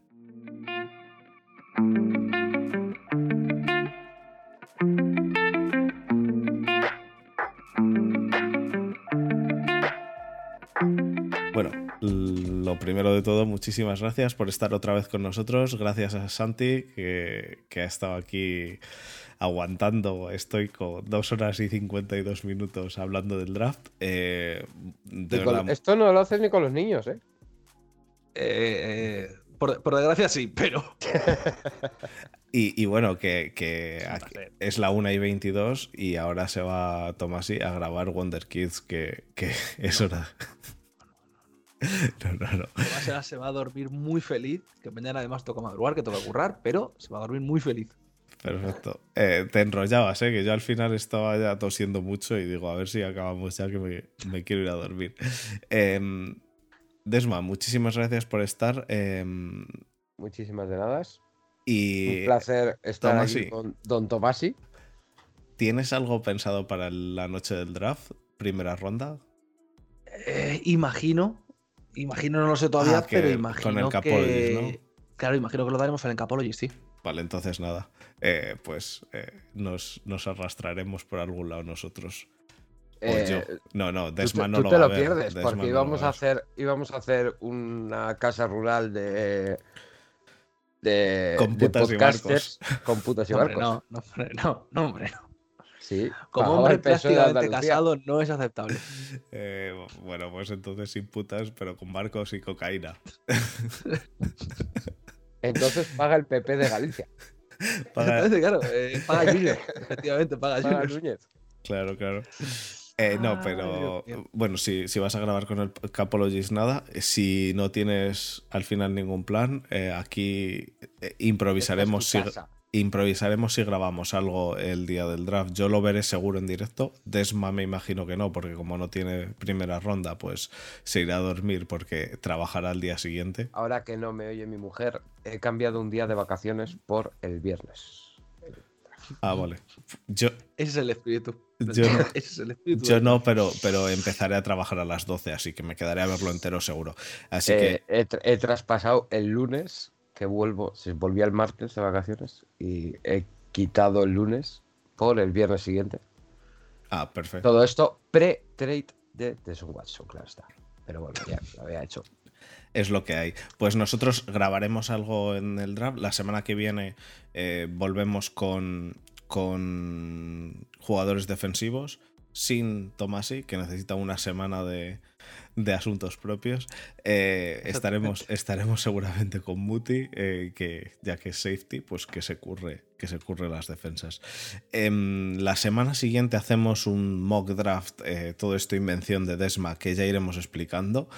Lo primero de todo, muchísimas gracias por estar otra vez con nosotros. Gracias a Santi, que, que ha estado aquí aguantando. Estoy con dos horas y 52 minutos hablando del draft. Eh, de Ni con- verdad, Esto no lo haces ni con los niños, ¿eh? Eh, eh, por, por desgracia sí, pero. Y, y bueno, que, es la 1 y 22 y ahora se va Tomasi a grabar Wonder Kids, que, que es hora. No, no, no. Además, se va a dormir muy feliz. Que mañana además toca madrugar, que toca currar, pero se va a dormir muy feliz. Perfecto. Eh, te enrollabas, ¿eh? que yo al final estaba ya tosiendo mucho y digo, a ver si acabamos ya, que me, me quiero ir a dormir. Em, Desma, muchísimas gracias por estar. em, Muchísimas de nada. y Un placer estar Tomasi. aquí con Don Tomasi. ¿tienes algo pensado para la noche del draft? Primera ronda. Eh, imagino. Imagino, no lo sé todavía, Ah, que pero con imagino el Capologist, que. Claro, imagino que lo daremos en el Capologist, sí. Vale, entonces nada. Eh, pues eh, nos, nos arrastraremos por algún lado nosotros. O Eh, yo. No, no, Desma no tú lo te va a lo ver, pierdes, Desma porque no íbamos a hacer, íbamos a hacer una casa rural de, de, Con de y podcasters con putas y No, hombre, barcos. no, no, hombre, no, no, hombre, no. Sí, Como hombre prácticamente casado no es aceptable. Eh, bueno, pues entonces sin putas, pero con barcos y cocaína. Entonces paga el PP de Galicia. Paga- Exactamente, claro. eh, paga Junior. Efectivamente, paga Paga. Núñez. Claro, claro. Eh, no, Ay, pero bueno, si, si vas a grabar con el Capologist, nada. Eh, Si no tienes al final ningún plan, eh, aquí eh, improvisaremos. Esta es si- tu casa. Improvisaremos si grabamos algo el día del draft. Yo lo veré seguro en directo. Desma me imagino que no, porque como no tiene primera ronda, pues se irá a dormir porque trabajará al día siguiente. Ahora que no me oye mi mujer, he cambiado un día de vacaciones por el viernes. Ah, vale. Yo, Ese es el espíritu. Yo no. Ese es el espíritu. yo no, pero, pero empezaré a trabajar a las 12, así que me quedaré a verlo entero seguro. Así Eh, he, tra- he traspasado el lunes, que vuelvo, se volví el martes de vacaciones, y he quitado el lunes por el viernes siguiente. Ah, perfecto. Todo esto pre-trade de Deshaun Watson, claro está. Pero bueno, ya lo había hecho. Es lo que hay. Pues nosotros grabaremos algo en el draft. La semana que viene eh, volvemos con, con jugadores defensivos sin Tomasi, que necesita una semana de, de asuntos propios. Eh, estaremos, estaremos seguramente con Muti, eh, que ya que es safety, pues que se curre, que se curre las defensas. Em, la semana siguiente hacemos un mock draft, eh, todo esto invención de Desma, que ya iremos explicando,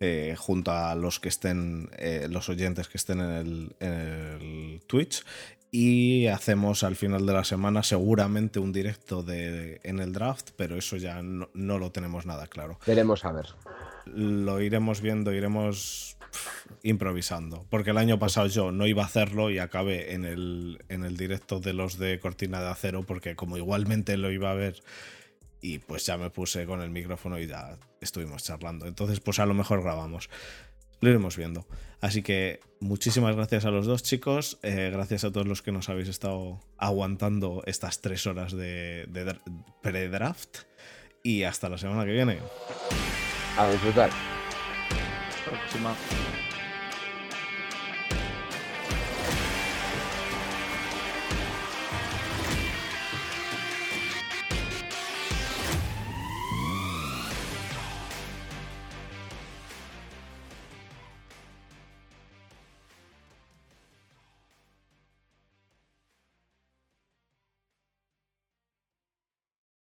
eh, junto a los que estén, eh, los oyentes que estén en el, en el Twitch. Y hacemos al final de la semana seguramente un directo de, en el draft, pero eso ya no, no lo tenemos nada claro Veremos a ver. lo iremos viendo, iremos improvisando. Porque el año pasado yo no iba a hacerlo y acabé en el, en el directo de los de Cortina de Acero, porque como igualmente lo iba a ver, y pues ya me puse con el micrófono y ya estuvimos charlando. Entonces, pues a lo mejor grabamos. Lo iremos viendo. Así que muchísimas gracias a los dos chicos, eh, gracias a todos los que nos habéis estado aguantando estas tres horas de, de pre-draft y hasta la semana que viene. A disfrutar. Próxima.